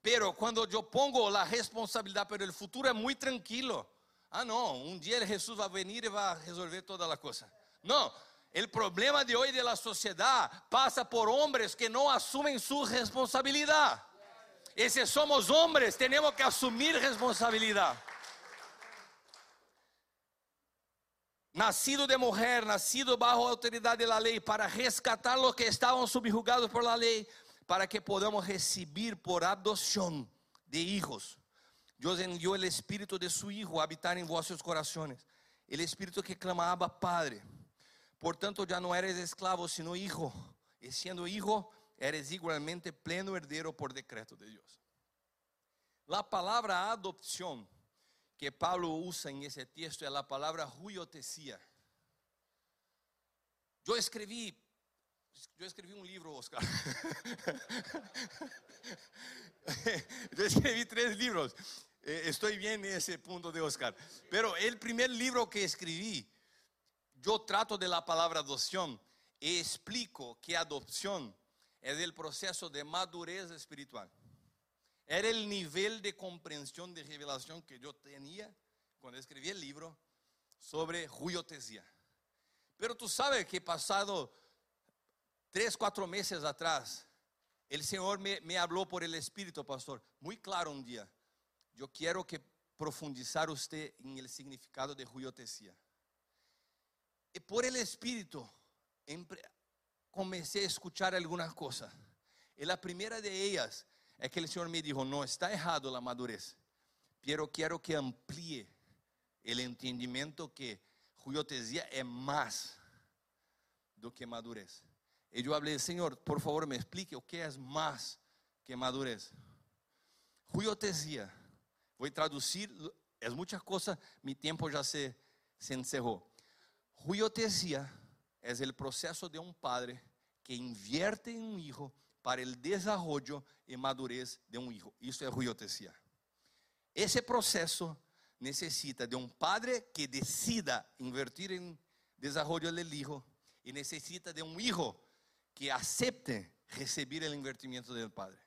Pero cuando yo pongo la responsabilidad, pero el futuro es muy tranquilo. Ah, no, un día Jesús va a venir y va a resolver toda la cosa. No, el problema de hoy de la sociedad pasa por hombres que no asumen su responsabilidad. Y si somos hombres, tenemos que asumir responsabilidad. Nacido de mujer, nacido bajo autoridad de la ley, para rescatar los que estaban subjugados por la ley, para que podamos recibir por adopción de hijos Dios envió el Espíritu de su Hijo a habitar en vuestros corazones. El Espíritu que clama Abba Padre. Por tanto, ya no eres esclavo, sino hijo. Y siendo hijo, eres igualmente pleno heredero por decreto de Dios. La palabra adopción que Pablo usa en ese texto es la palabra huiotesía. Yo escribí, yo escribí un libro, Oscar. yo escribí tres libros. Eh, estoy bien en ese punto de Oscar. Pero el primer libro que escribí, yo trato de la palabra adopción y explico que adopción es el proceso de madurez espiritual. Era el nivel de comprensión, de revelación que yo tenía cuando escribí el libro sobre juiotesía. Pero tú sabes que pasado tres, cuatro meses atrás, el Señor me, habló por el Espíritu, pastor, muy claro un día. Yo quiero que profundizar usted en el significado de juiotesía. Y por el Espíritu comencé a escuchar algunas cosas. Y la primera de ellas es que el Señor me dijo, no está errado la madurez, pero quiero que amplíe el entendimiento que juiotesía es más do que madurez. Y yo hablé, Señor, por favor me explique o que es más que madurez. Juiotesía, voy a traducir, es muchas cosas, mi tiempo ya se, se encerró. Juiotesía es el proceso de un padre que invierte en un hijo para el desarrollo y madurez de un hijo. Eso es juiotesía. Ese proceso necesita de un padre que decida invertir en desarrollo del hijo y necesita de un hijo que acepte recibir el invertimiento del padre.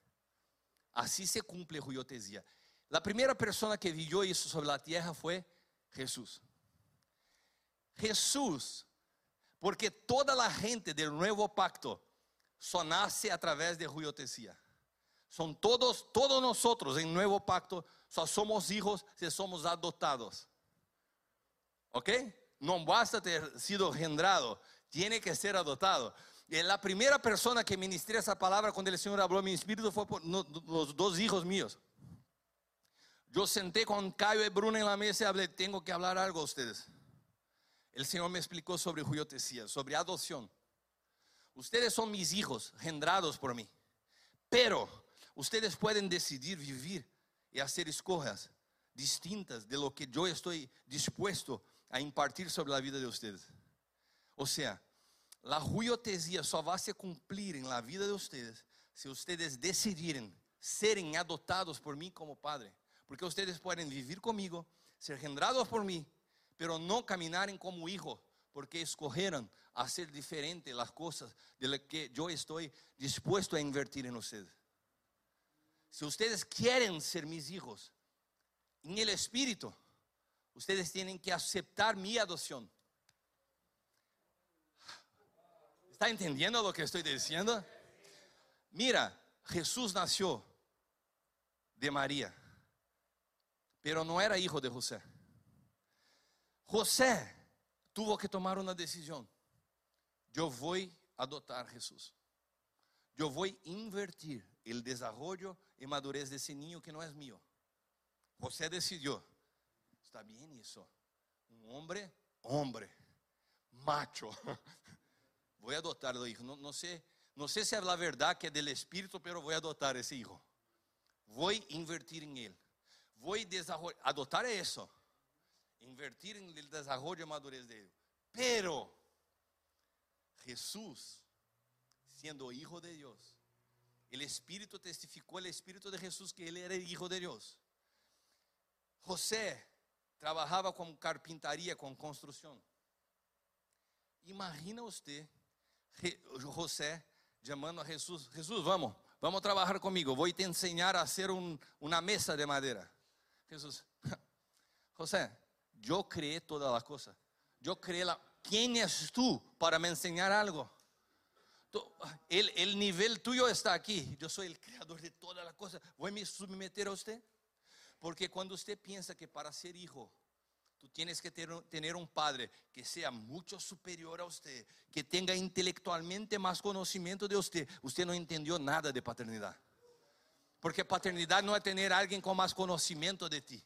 Así se cumple juiotesía. La primera persona que vivió eso sobre la tierra fue Jesús. Jesús, porque toda la gente del nuevo pacto só nace através de juiotesía. Son todos, todos nosotros en nuevo pacto, só somos hijos si somos adotados. ¿Ok? No basta ter sido engendrado, tiene que ser adotado. Y la primera persona que ministré esa palabra cuando el Señor habló mi espíritu fue por los dos hijos míos. Yo senté con Caio y Bruno en la mesa y hablé, tengo que hablar algo a ustedes. El Señor me explicó sobre juiotesía, sobre adopción. Ustedes son mis hijos, generados por mí. Pero ustedes pueden decidir vivir y hacer escojas distintas de lo que yo estoy dispuesto a impartir sobre la vida de ustedes. O sea, la juiotesía solo va a se cumplir en la vida de ustedes si ustedes decidiren serem adoptados por mí como padre. Porque ustedes pueden vivir conmigo, ser generados por mí, pero no caminaren como hijos porque escogeram hacer diferente las cosas de lo que yo estoy dispuesto a invertir en ustedes. Si ustedes quieren ser mis hijos en el espíritu, ustedes tienen que aceptar mi adopción. ¿Está entendiendo lo que estoy diciendo? Mira, Jesús nació de María, pero no era hijo de José. José tuvo que tomar una decisión. Yo voy a adotar a Jesús. Yo voy a invertir el desarrollo y madurez de ese niño que no es mío. José decidió, está bien eso, un hombre, hombre, macho. Voy a adoptarlo hijo. No, no, sé, no sé si es la verdad que es del Espíritu, pero voy a adoptar ese hijo. Voy a invertir en él. Voy a desarrollar, adoptar eso invertir en el desarrollo y madurez de ellos. Pero Jesús, siendo hijo de Dios, el Espíritu testificó el Espíritu de Jesús que él era el hijo de Dios. José trabajaba con carpintaría, con construcción. Imagina usted José llamando a Jesús, Jesús, vamos, vamos a trabajar conmigo, voy a te enseñar a hacer una mesa de madera. Jesús, José, yo creé todas las cosas. Yo creé la... ¿Quién es tú para me enseñar algo? el, el, nivel tuyo está aquí. Yo soy el creador de todas las cosas. ¿Voy a me someter a usted? Porque cuando usted piensa que para ser hijo, tú tienes que tener, un padre que sea mucho superior a usted, que tenga intelectualmente más conocimiento de usted, usted no entendió nada de paternidad. Porque paternidad no es tener alguien con más conocimiento de ti.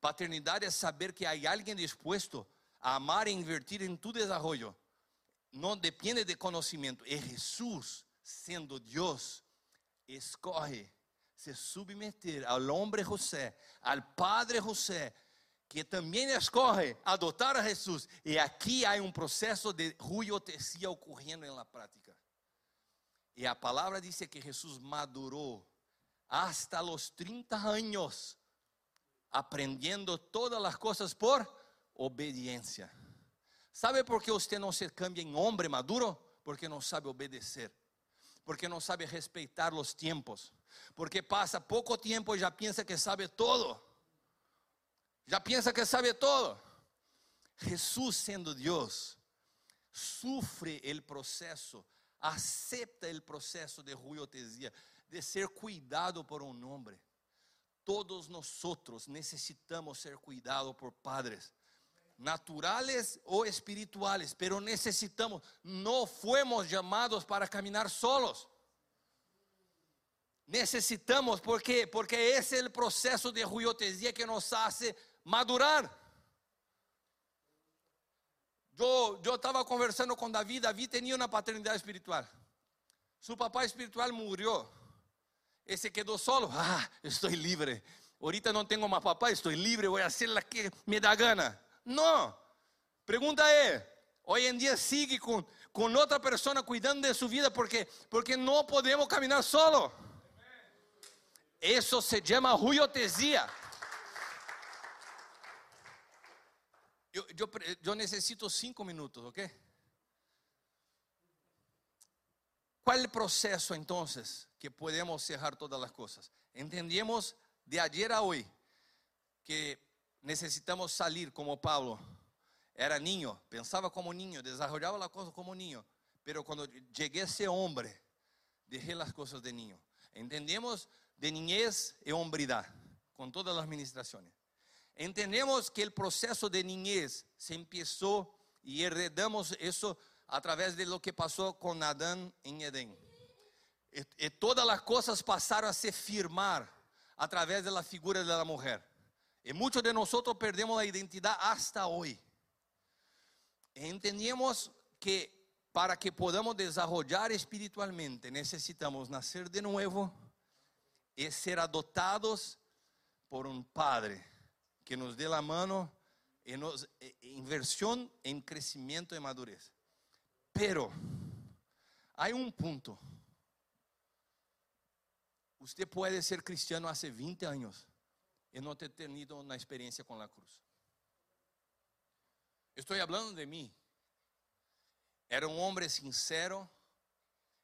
Paternidad es saber que hay alguien dispuesto a amar e invertir en tu desarrollo. No depende de conocimiento. Es Jesús, siendo Dios, escoge se submeter al hombre José, al padre José, que también escoge adoptar a Jesús. Y aquí hay un proceso de ruiotesía ocurriendo en la. Y la palabra dice que Jesús maduró hasta los 30 años, aprendiendo todas las cosas por obediencia. ¿Sabe por qué usted no se cambia en hombre maduro? Porque no sabe obedecer, porque no sabe respetar los tiempos, porque pasa poco tiempo y ya piensa que sabe todo. Ya piensa que sabe todo. Jesús siendo Dios, sufre el proceso, acepta el proceso de ruiotesía, de ser cuidado por un hombre. Todos nosotros necesitamos ser cuidados por padres, naturales o espirituales, pero necesitamos, no fuimos llamados para caminar solos. Necesitamos, porque porque ese es el proceso de ruiotesía que nos hace madurar. Yo, yo estaba conversando con David, David tenía una paternidad espiritual. Su papá espiritual murió. Ese quedó solo. Ah, estoy libre. Ahorita no tengo más papá, estoy libre, voy a hacer la que me da gana. No. Pregunta es, hoy en día sigue con, con otra persona cuidando de su vida porque, porque no podemos caminar solo. Eso se llama yo, yo necesito cinco minutos, ¿ok? ¿Cuál es el proceso entonces que podemos cerrar todas las cosas? Entendemos de ayer a hoy que necesitamos salir como Pablo. Era niño, pensaba como niño, desarrollaba la cosa como niño, pero cuando llegué a ser hombre, dejé las cosas de niño. Entendemos de niñez y hombridad, con todas las administraciones. Entendemos que el proceso de niñez se empezó y heredamos eso a través de lo que pasó con Adán en Edén. Y, y todas las cosas pasaron a se firmar a través de la figura de la mujer. Y muchos de nosotros perdemos la identidad hasta hoy. Entendemos que para que podamos desarrollar espiritualmente necesitamos nacer de nuevo y ser adoptados por un padre que nos dé la mano en nos, inversión en crecimiento y madurez. Pero hay un punto. Usted puede ser cristiano hace 20 años y no ter tenido una experiencia con la cruz. Estoy hablando de mí. Era un hombre sincero,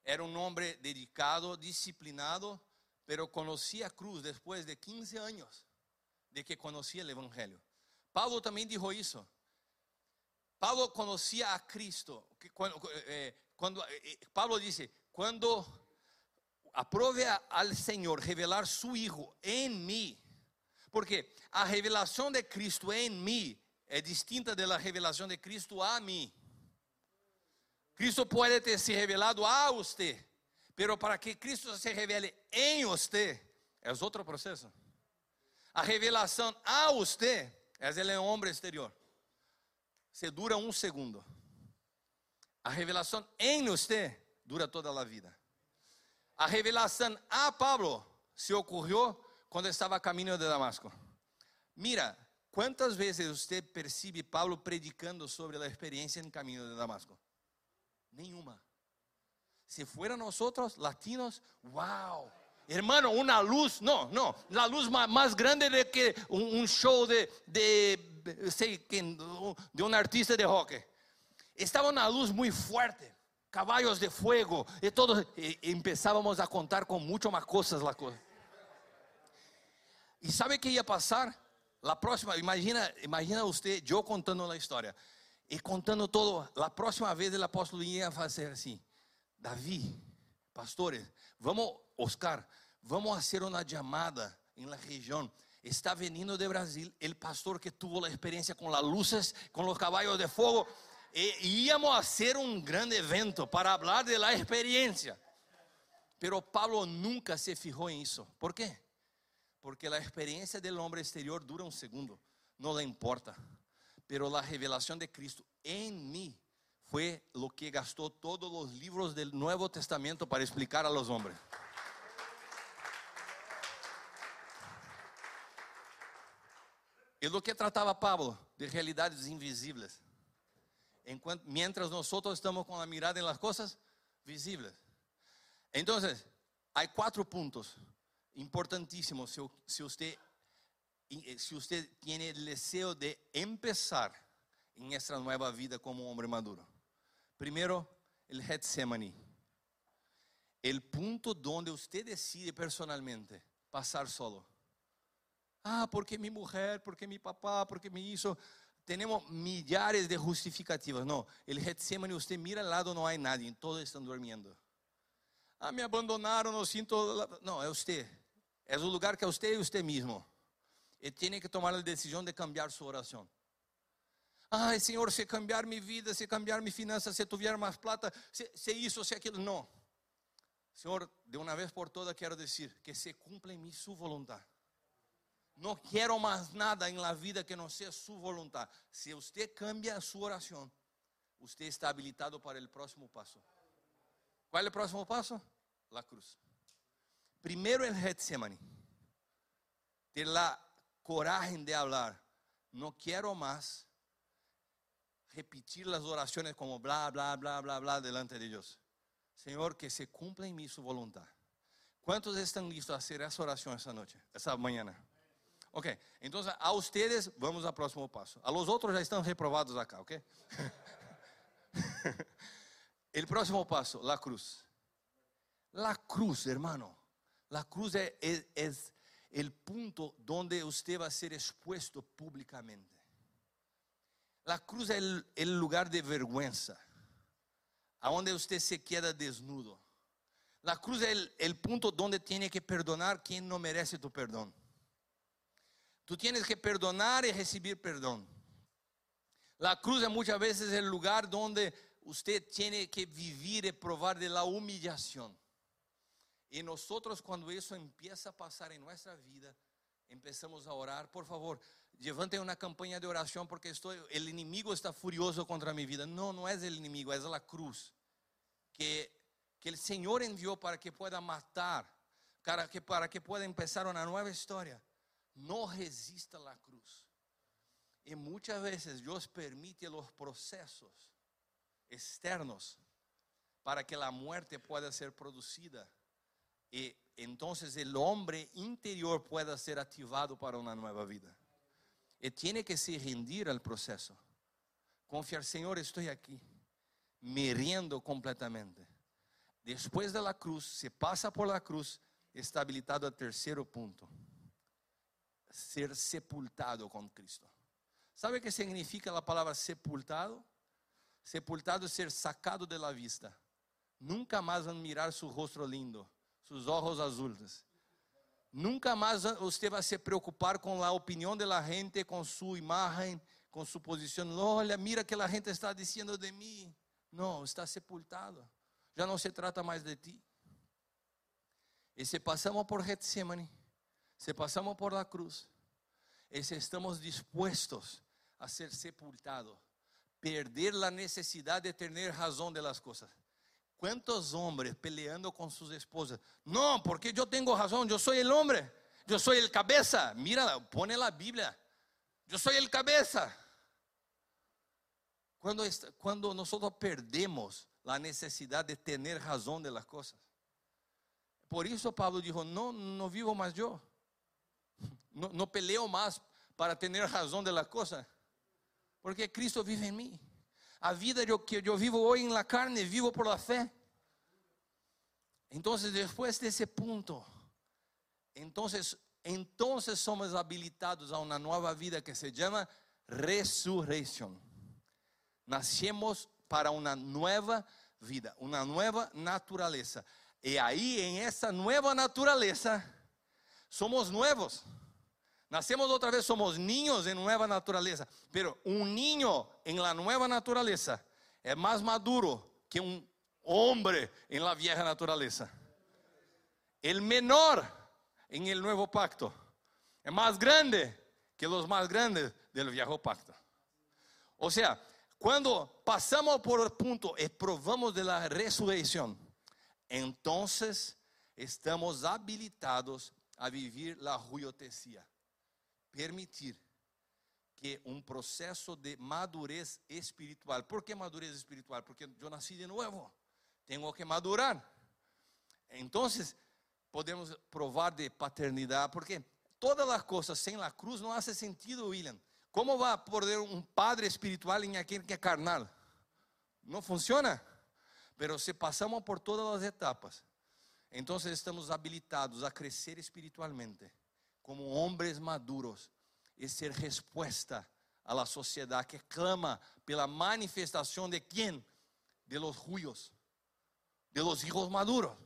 era un hombre dedicado, disciplinado, pero conocí a cruz después de 15 años de que conocía el Evangelio. Pablo también dijo eso. Pablo conocía a Cristo. Cuando, eh, cuando eh, eh, Pablo dice, cuando aprove al Señor revelar su Hijo en mí, porque a revelación de Cristo en mí es distinta de la revelación de Cristo a mí. Cristo puede ter se revelado a usted, pero para que Cristo se revele en usted, es otro proceso. A revelação a você, é um homem exterior. Se dura um segundo. A revelação em você dura toda a vida. A revelação a Pablo se ocorreu quando estava a caminho de Damasco. Mira, quantas vezes você percebe Pablo predicando sobre a experiência em caminho de Damasco? Nenhuma. Se fuera nosotros latinos, wow. Hermano, una luz, no, no, la luz más, grande de que un, show de, de, sei, de un artista de rock. Estaba una luz muy fuerte, caballos de fuego, y todos y empezábamos a contar con mucho más cosas la cosa. ¿Y sabe qué iba a pasar? La próxima, imagina, imagina usted, yo contando la historia y contando todo. La próxima vez el apóstolo iba a hacer así: David, pastores, vamos Oscar, vamos hacer una llamada en la región. Está veniendo de Brasil el pastor que tuvo la experiencia con las luces, con los caballos de fuego. E íamos a hacer un gran evento para hablar de la experiencia. Pero Pablo nunca se fijó en eso. ¿Por qué? Porque la experiencia del hombre exterior dura un segundo, no le importa. Pero la revelación de Cristo en mí fue lo que gastó todos los libros del Nuevo Testamento para explicar a los hombres. Es lo que trataba Pablo de realidades invisibles. Enquanto, mientras nosotros estamos con la mirada en las cosas visibles. Entonces, hay cuatro puntos importantísimos si, si usted, eh, si usted tiene el deseo de empezar en esta nueva vida como hombre maduro. Primero, el Getsemani. El punto donde usted decide personalmente pasar solo. Ah, porque mi mujer, porque mi papá, porque me hizo. Tenemos millares de justificativas. No, el Getsemani, usted mira al lado, no hay nadie, todos están durmiendo. Ah, me abandonaron, no siento. No, es usted. Es un lugar que es usted y usted mismo. Y tiene que tomar la decisión de cambiar su oración. Ay, Señor, se cambiar mi vida, se cambiar mi finanzas, se tuviera más plata, se, se hizo, se aquello. No. Señor, de una vez por todas quiero decir que se cumpla en mí su voluntad. No quiero más nada en la vida que no sea su voluntad. Si usted cambia su oración, usted está habilitado para el próximo paso. ¿Cuál es el próximo paso? La cruz. Primero el Getsemani. Ter la coraje de hablar. No quiero más repetir las oraciones como bla, bla, bla, bla, bla delante de Dios. Señor, que se cumpla en mí su voluntad. ¿Cuántos están listos a hacer esa oración esta noche, esta mañana? Ok, entonces a ustedes vamos al próximo paso. A los otros ya están reprobados acá, ok? El próximo paso, la cruz. La cruz, hermano. La cruz es, es, es el punto donde usted va a ser expuesto públicamente. La cruz el, el lugar de vergüenza, a donde usted se queda desnudo. La cruz es el, el punto donde tiene que perdonar quien no merece tu perdón. Tú tienes que perdonar y recibir perdón. La cruz es muchas veces el lugar donde usted tiene que vivir y probar de la humillación. Y nosotros cuando eso empieza a pasar en nuestra vida, empezamos a orar, por favor, levantem una campaña de oración porque estoy, el enemigo está furioso contra mi vida. No, no es el enemigo, es la cruz que, que el Señor envió para que pueda matar, para que, para que pueda empezar una nueva historia. No resista la cruz. Y muchas veces Dios permite los procesos externos para que la muerte pueda ser producida y entonces el hombre interior pueda ser activado para una nueva vida. Y tiene que se rendir al proceso. Confiar, Señor, estoy aquí, me riendo completamente. Después de la cruz, se pasa por la cruz, está habilitado al tercer punto. Ser sepultado con Cristo. ¿Sabe qué significa la palabra sepultado? Sepultado es ser sacado de la vista. Nunca más van a mirar su rostro lindo, sus ojos azules. Nunca más usted va a se preocupar con la opinión de la gente, con su imagen, con su posición. Olha, mira que la gente está diciendo de mí. No, está sepultado. Ya no se trata más de ti. Y si pasamos por Getsemane, si pasamos por la cruz, si estamos dispuestos a ser sepultados, perder la necesidad de tener razón de las cosas. ¿Cuántos hombres peleando con sus esposas? No, porque yo tengo razón, yo soy el hombre, yo soy el cabeza. Mira, pone la Biblia, yo soy el cabeza. Cuando, cuando nosotros perdemos la necesidad de tener razón de las cosas. Por eso Pablo dijo, no, no vivo más yo. No, no peleo más para tener razón de las cosas. Porque Cristo vive en mí. A vida que yo vivo hoy en la carne, vivo por la fe. Entonces, después de ese punto, entonces, entonces somos habilitados a una nueva vida que se llama resurrección. Nacemos para una nueva vida, una nueva naturaleza. Y ahí en esa nueva naturaleza somos nuevos. Nacemos otra vez, somos niños en nueva naturaleza. Pero un niño en la nueva naturaleza es más maduro que un hombre en la vieja naturaleza. el menor en el nuevo pacto es más grande que los más grandes del viejo pacto. O sea, cuando pasamos por el punto y probamos de la resurrección, entonces estamos habilitados a vivir la ruiotesía. Permitir que um processo de madurez espiritual. ¿Por que madurez espiritual? Porque eu nasci de novo. Tenho que madurar. Então, podemos provar de paternidade, porque todas as coisas sem a cruz não hace sentido, William. Como vai poder um padre espiritual em aquele que é carnal? Não funciona. Pero se passamos por todas as etapas, então estamos habilitados a crescer espiritualmente como homens maduros e ser resposta a la sociedade que clama pela manifestação de quem? De los ruios, de los hijos maduros.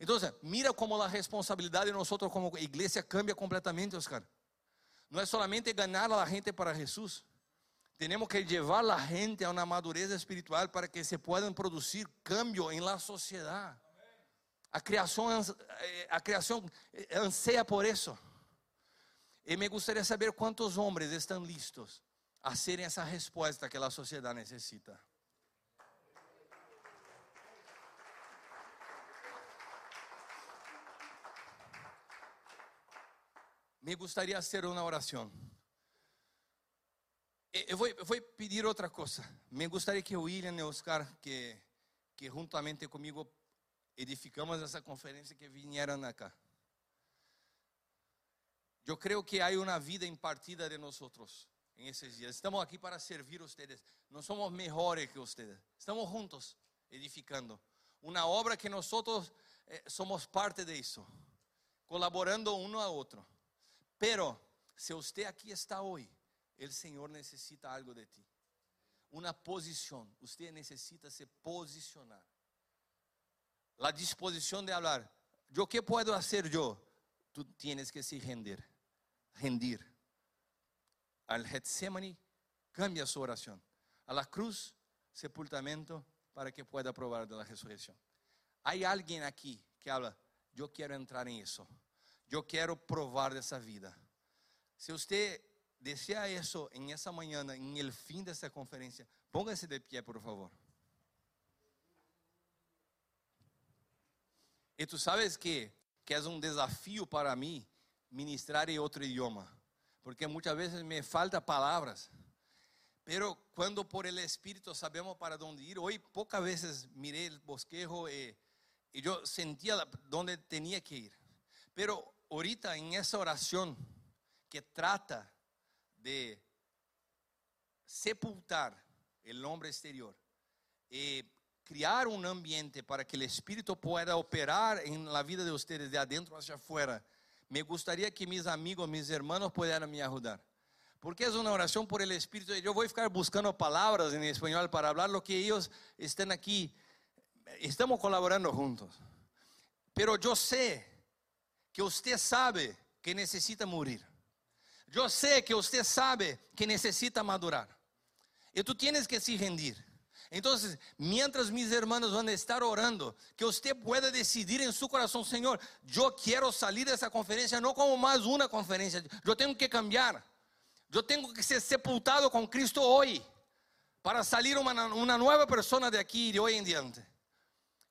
Então, mira como a responsabilidade de nós como igreja cambia completamente, Oscar. Não é solamente ganhar a gente para Jesus. Temos que levar a gente a uma madureza espiritual para que se puedan produzir cambio em la sociedade. A criação, a criação anseia por isso. E me gostaria saber quantos homens estão listos a serem essa resposta que a sociedade necessita. Me gostaria hacer uma oração. Eu vou, eu vou pedir outra coisa. Me gostaria que o William e Oscar, que, que juntamente comigo edificamos essa conferência, que vieram acá. Eu creio que há uma vida impartida de nós em esses dias. Estamos aqui para servir vocês. Não somos melhores que vocês. Estamos juntos edificando uma obra que nós eh, somos parte disso, colaborando um a outro. Pero se você aqui está hoje, o Senhor necessita algo de ti. Uma posição. Você necessita se posicionar. A disposição de falar. Eu que posso fazer eu? Tu tienes que se render rendir. Al Getsemani, cambia su oración. A la cruz, sepultamento, para que pueda probar de la resurrección. Hay alguien aquí que habla, yo quiero entrar en eso. Yo quiero probar de esa vida. Si usted desea eso en esa mañana, en el fin de esta conferencia, póngase de pie, por favor. Y tú sabes que, que es un desafío para mí ministrar em outro idioma, porque muitas vezes me falta palavras. Pero quando por el Espírito sabemos para onde ir, hoje poucas vezes mirei o bosquejo e, e eu sentia onde tinha que ir. Pero ahorita em essa oração que trata de sepultar o homem exterior e criar um ambiente para que o Espírito pueda operar em la vida de ustedes de adentro hacia afuera me gustaría que mis amigos, mis hermanos pudieran me ayudar. Porque es una oración por el Espíritu. Yo voy a ficar buscando palabras en español para hablar lo que ellos estén aquí. Estamos colaborando juntos. Pero yo sé que usted sabe que necesita morir. Yo sé que usted sabe que necesita madurar. Y tú tienes que se rendir. Entonces, mientras mis hermanos van a estar orando, que usted pueda decidir en su corazón, Señor, yo quiero salir de esa conferencia no como más una conferencia, yo tengo que cambiar, yo tengo que ser sepultado con Cristo hoy para salir una, una nueva persona de aquí de hoy en diante.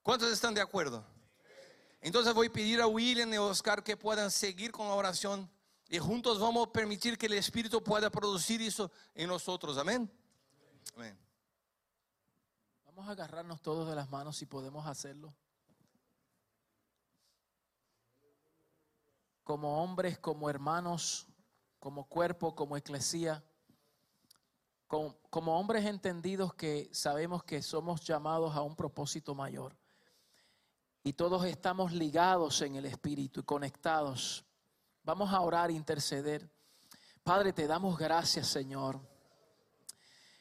¿Cuántos están de acuerdo? Entonces voy a pedir a William y Oscar que puedan seguir con la oración y juntos vamos a permitir que el Espíritu pueda producir eso en nosotros. Amén. Amén. Vamos a agarrarnos todos de las manos si podemos hacerlo. Como hombres, como hermanos, como cuerpo, como eclesía, como, como hombres entendidos que sabemos que somos llamados a un propósito mayor. Y todos estamos ligados en el Espíritu y conectados. Vamos a orar, interceder. Padre, te damos gracias, Señor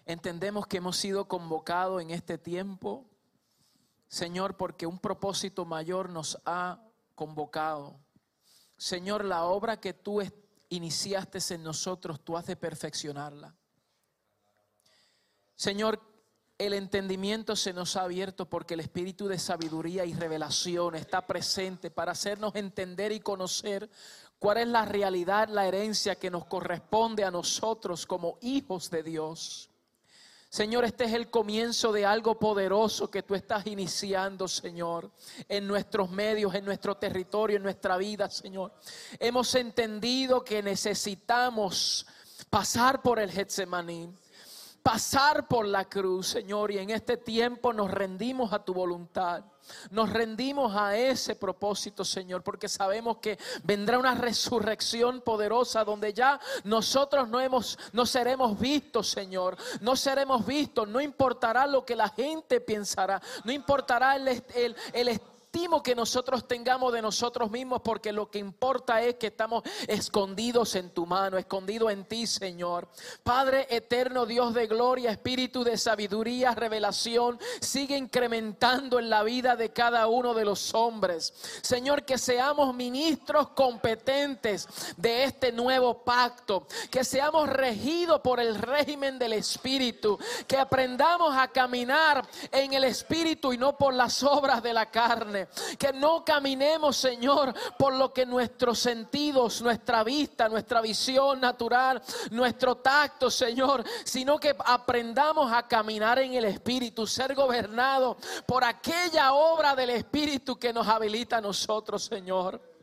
Entendemos que hemos sido convocados en este tiempo, Señor, porque un propósito mayor nos ha convocado. Señor, la obra que tú iniciaste en nosotros, tú has de perfeccionarla. Señor, el entendimiento se nos ha abierto porque el espíritu de sabiduría y revelación está presente para hacernos entender y conocer cuál es la realidad, la herencia que nos corresponde a nosotros como hijos de Dios. Señor, este es el comienzo de algo poderoso que tú estás iniciando, Señor, en nuestros medios, en nuestro territorio, en nuestra vida, Señor. Hemos entendido que necesitamos pasar por el Getsemaní pasar por la cruz, Señor, y en este tiempo nos rendimos a tu voluntad. Nos rendimos a ese propósito, Señor, porque sabemos que vendrá una resurrección poderosa donde ya nosotros no hemos no seremos vistos, Señor. No seremos vistos, no importará lo que la gente pensará, no importará el, el, el que nosotros tengamos de nosotros mismos, porque lo que importa es que estamos escondidos en tu mano, escondidos en ti, Señor. Padre eterno, Dios de gloria, Espíritu de sabiduría, revelación, sigue incrementando en la vida de cada uno de los hombres. Señor, que seamos ministros competentes de este nuevo pacto, que seamos regidos por el régimen del Espíritu, que aprendamos a caminar en el Espíritu y no por las obras de la carne. Que no caminemos, Señor, por lo que nuestros sentidos, nuestra vista, nuestra visión natural, nuestro tacto, Señor, sino que aprendamos a caminar en el Espíritu, ser gobernado por aquella obra del Espíritu que nos habilita a nosotros, Señor.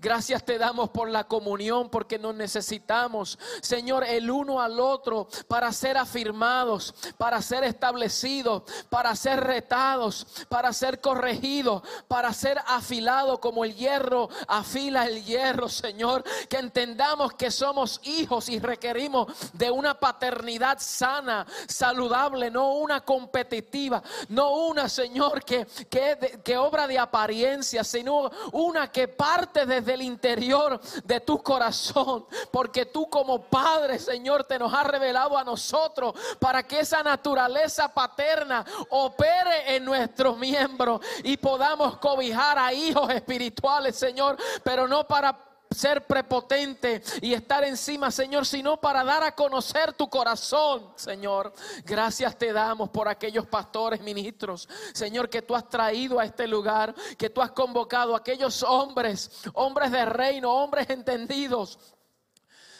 Gracias te damos por la comunión, porque nos necesitamos, Señor, el uno al otro para ser afirmados, para ser establecidos, para ser retados, para ser corregidos, para ser afilados como el hierro afila el hierro, Señor. Que entendamos que somos hijos y requerimos de una paternidad sana, saludable, no una competitiva, no una, Señor, que, que, que obra de apariencia, sino una que parte desde el interior de tu corazón, porque tú como Padre, Señor, te nos has revelado a nosotros para que esa naturaleza paterna opere en nuestros miembros y podamos cobijar a hijos espirituales, Señor, pero no para ser prepotente y estar encima, Señor, sino para dar a conocer tu corazón, Señor. Gracias te damos por aquellos pastores, ministros, Señor, que tú has traído a este lugar, que tú has convocado a aquellos hombres, hombres de reino, hombres entendidos,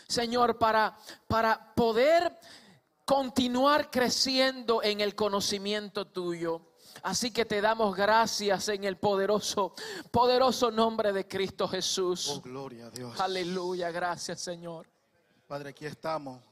Señor, para, para poder continuar creciendo en el conocimiento tuyo. Así que te damos gracias en el poderoso, poderoso nombre de Cristo Jesús. Oh, gloria a Dios. Aleluya, gracias Señor. Padre, aquí estamos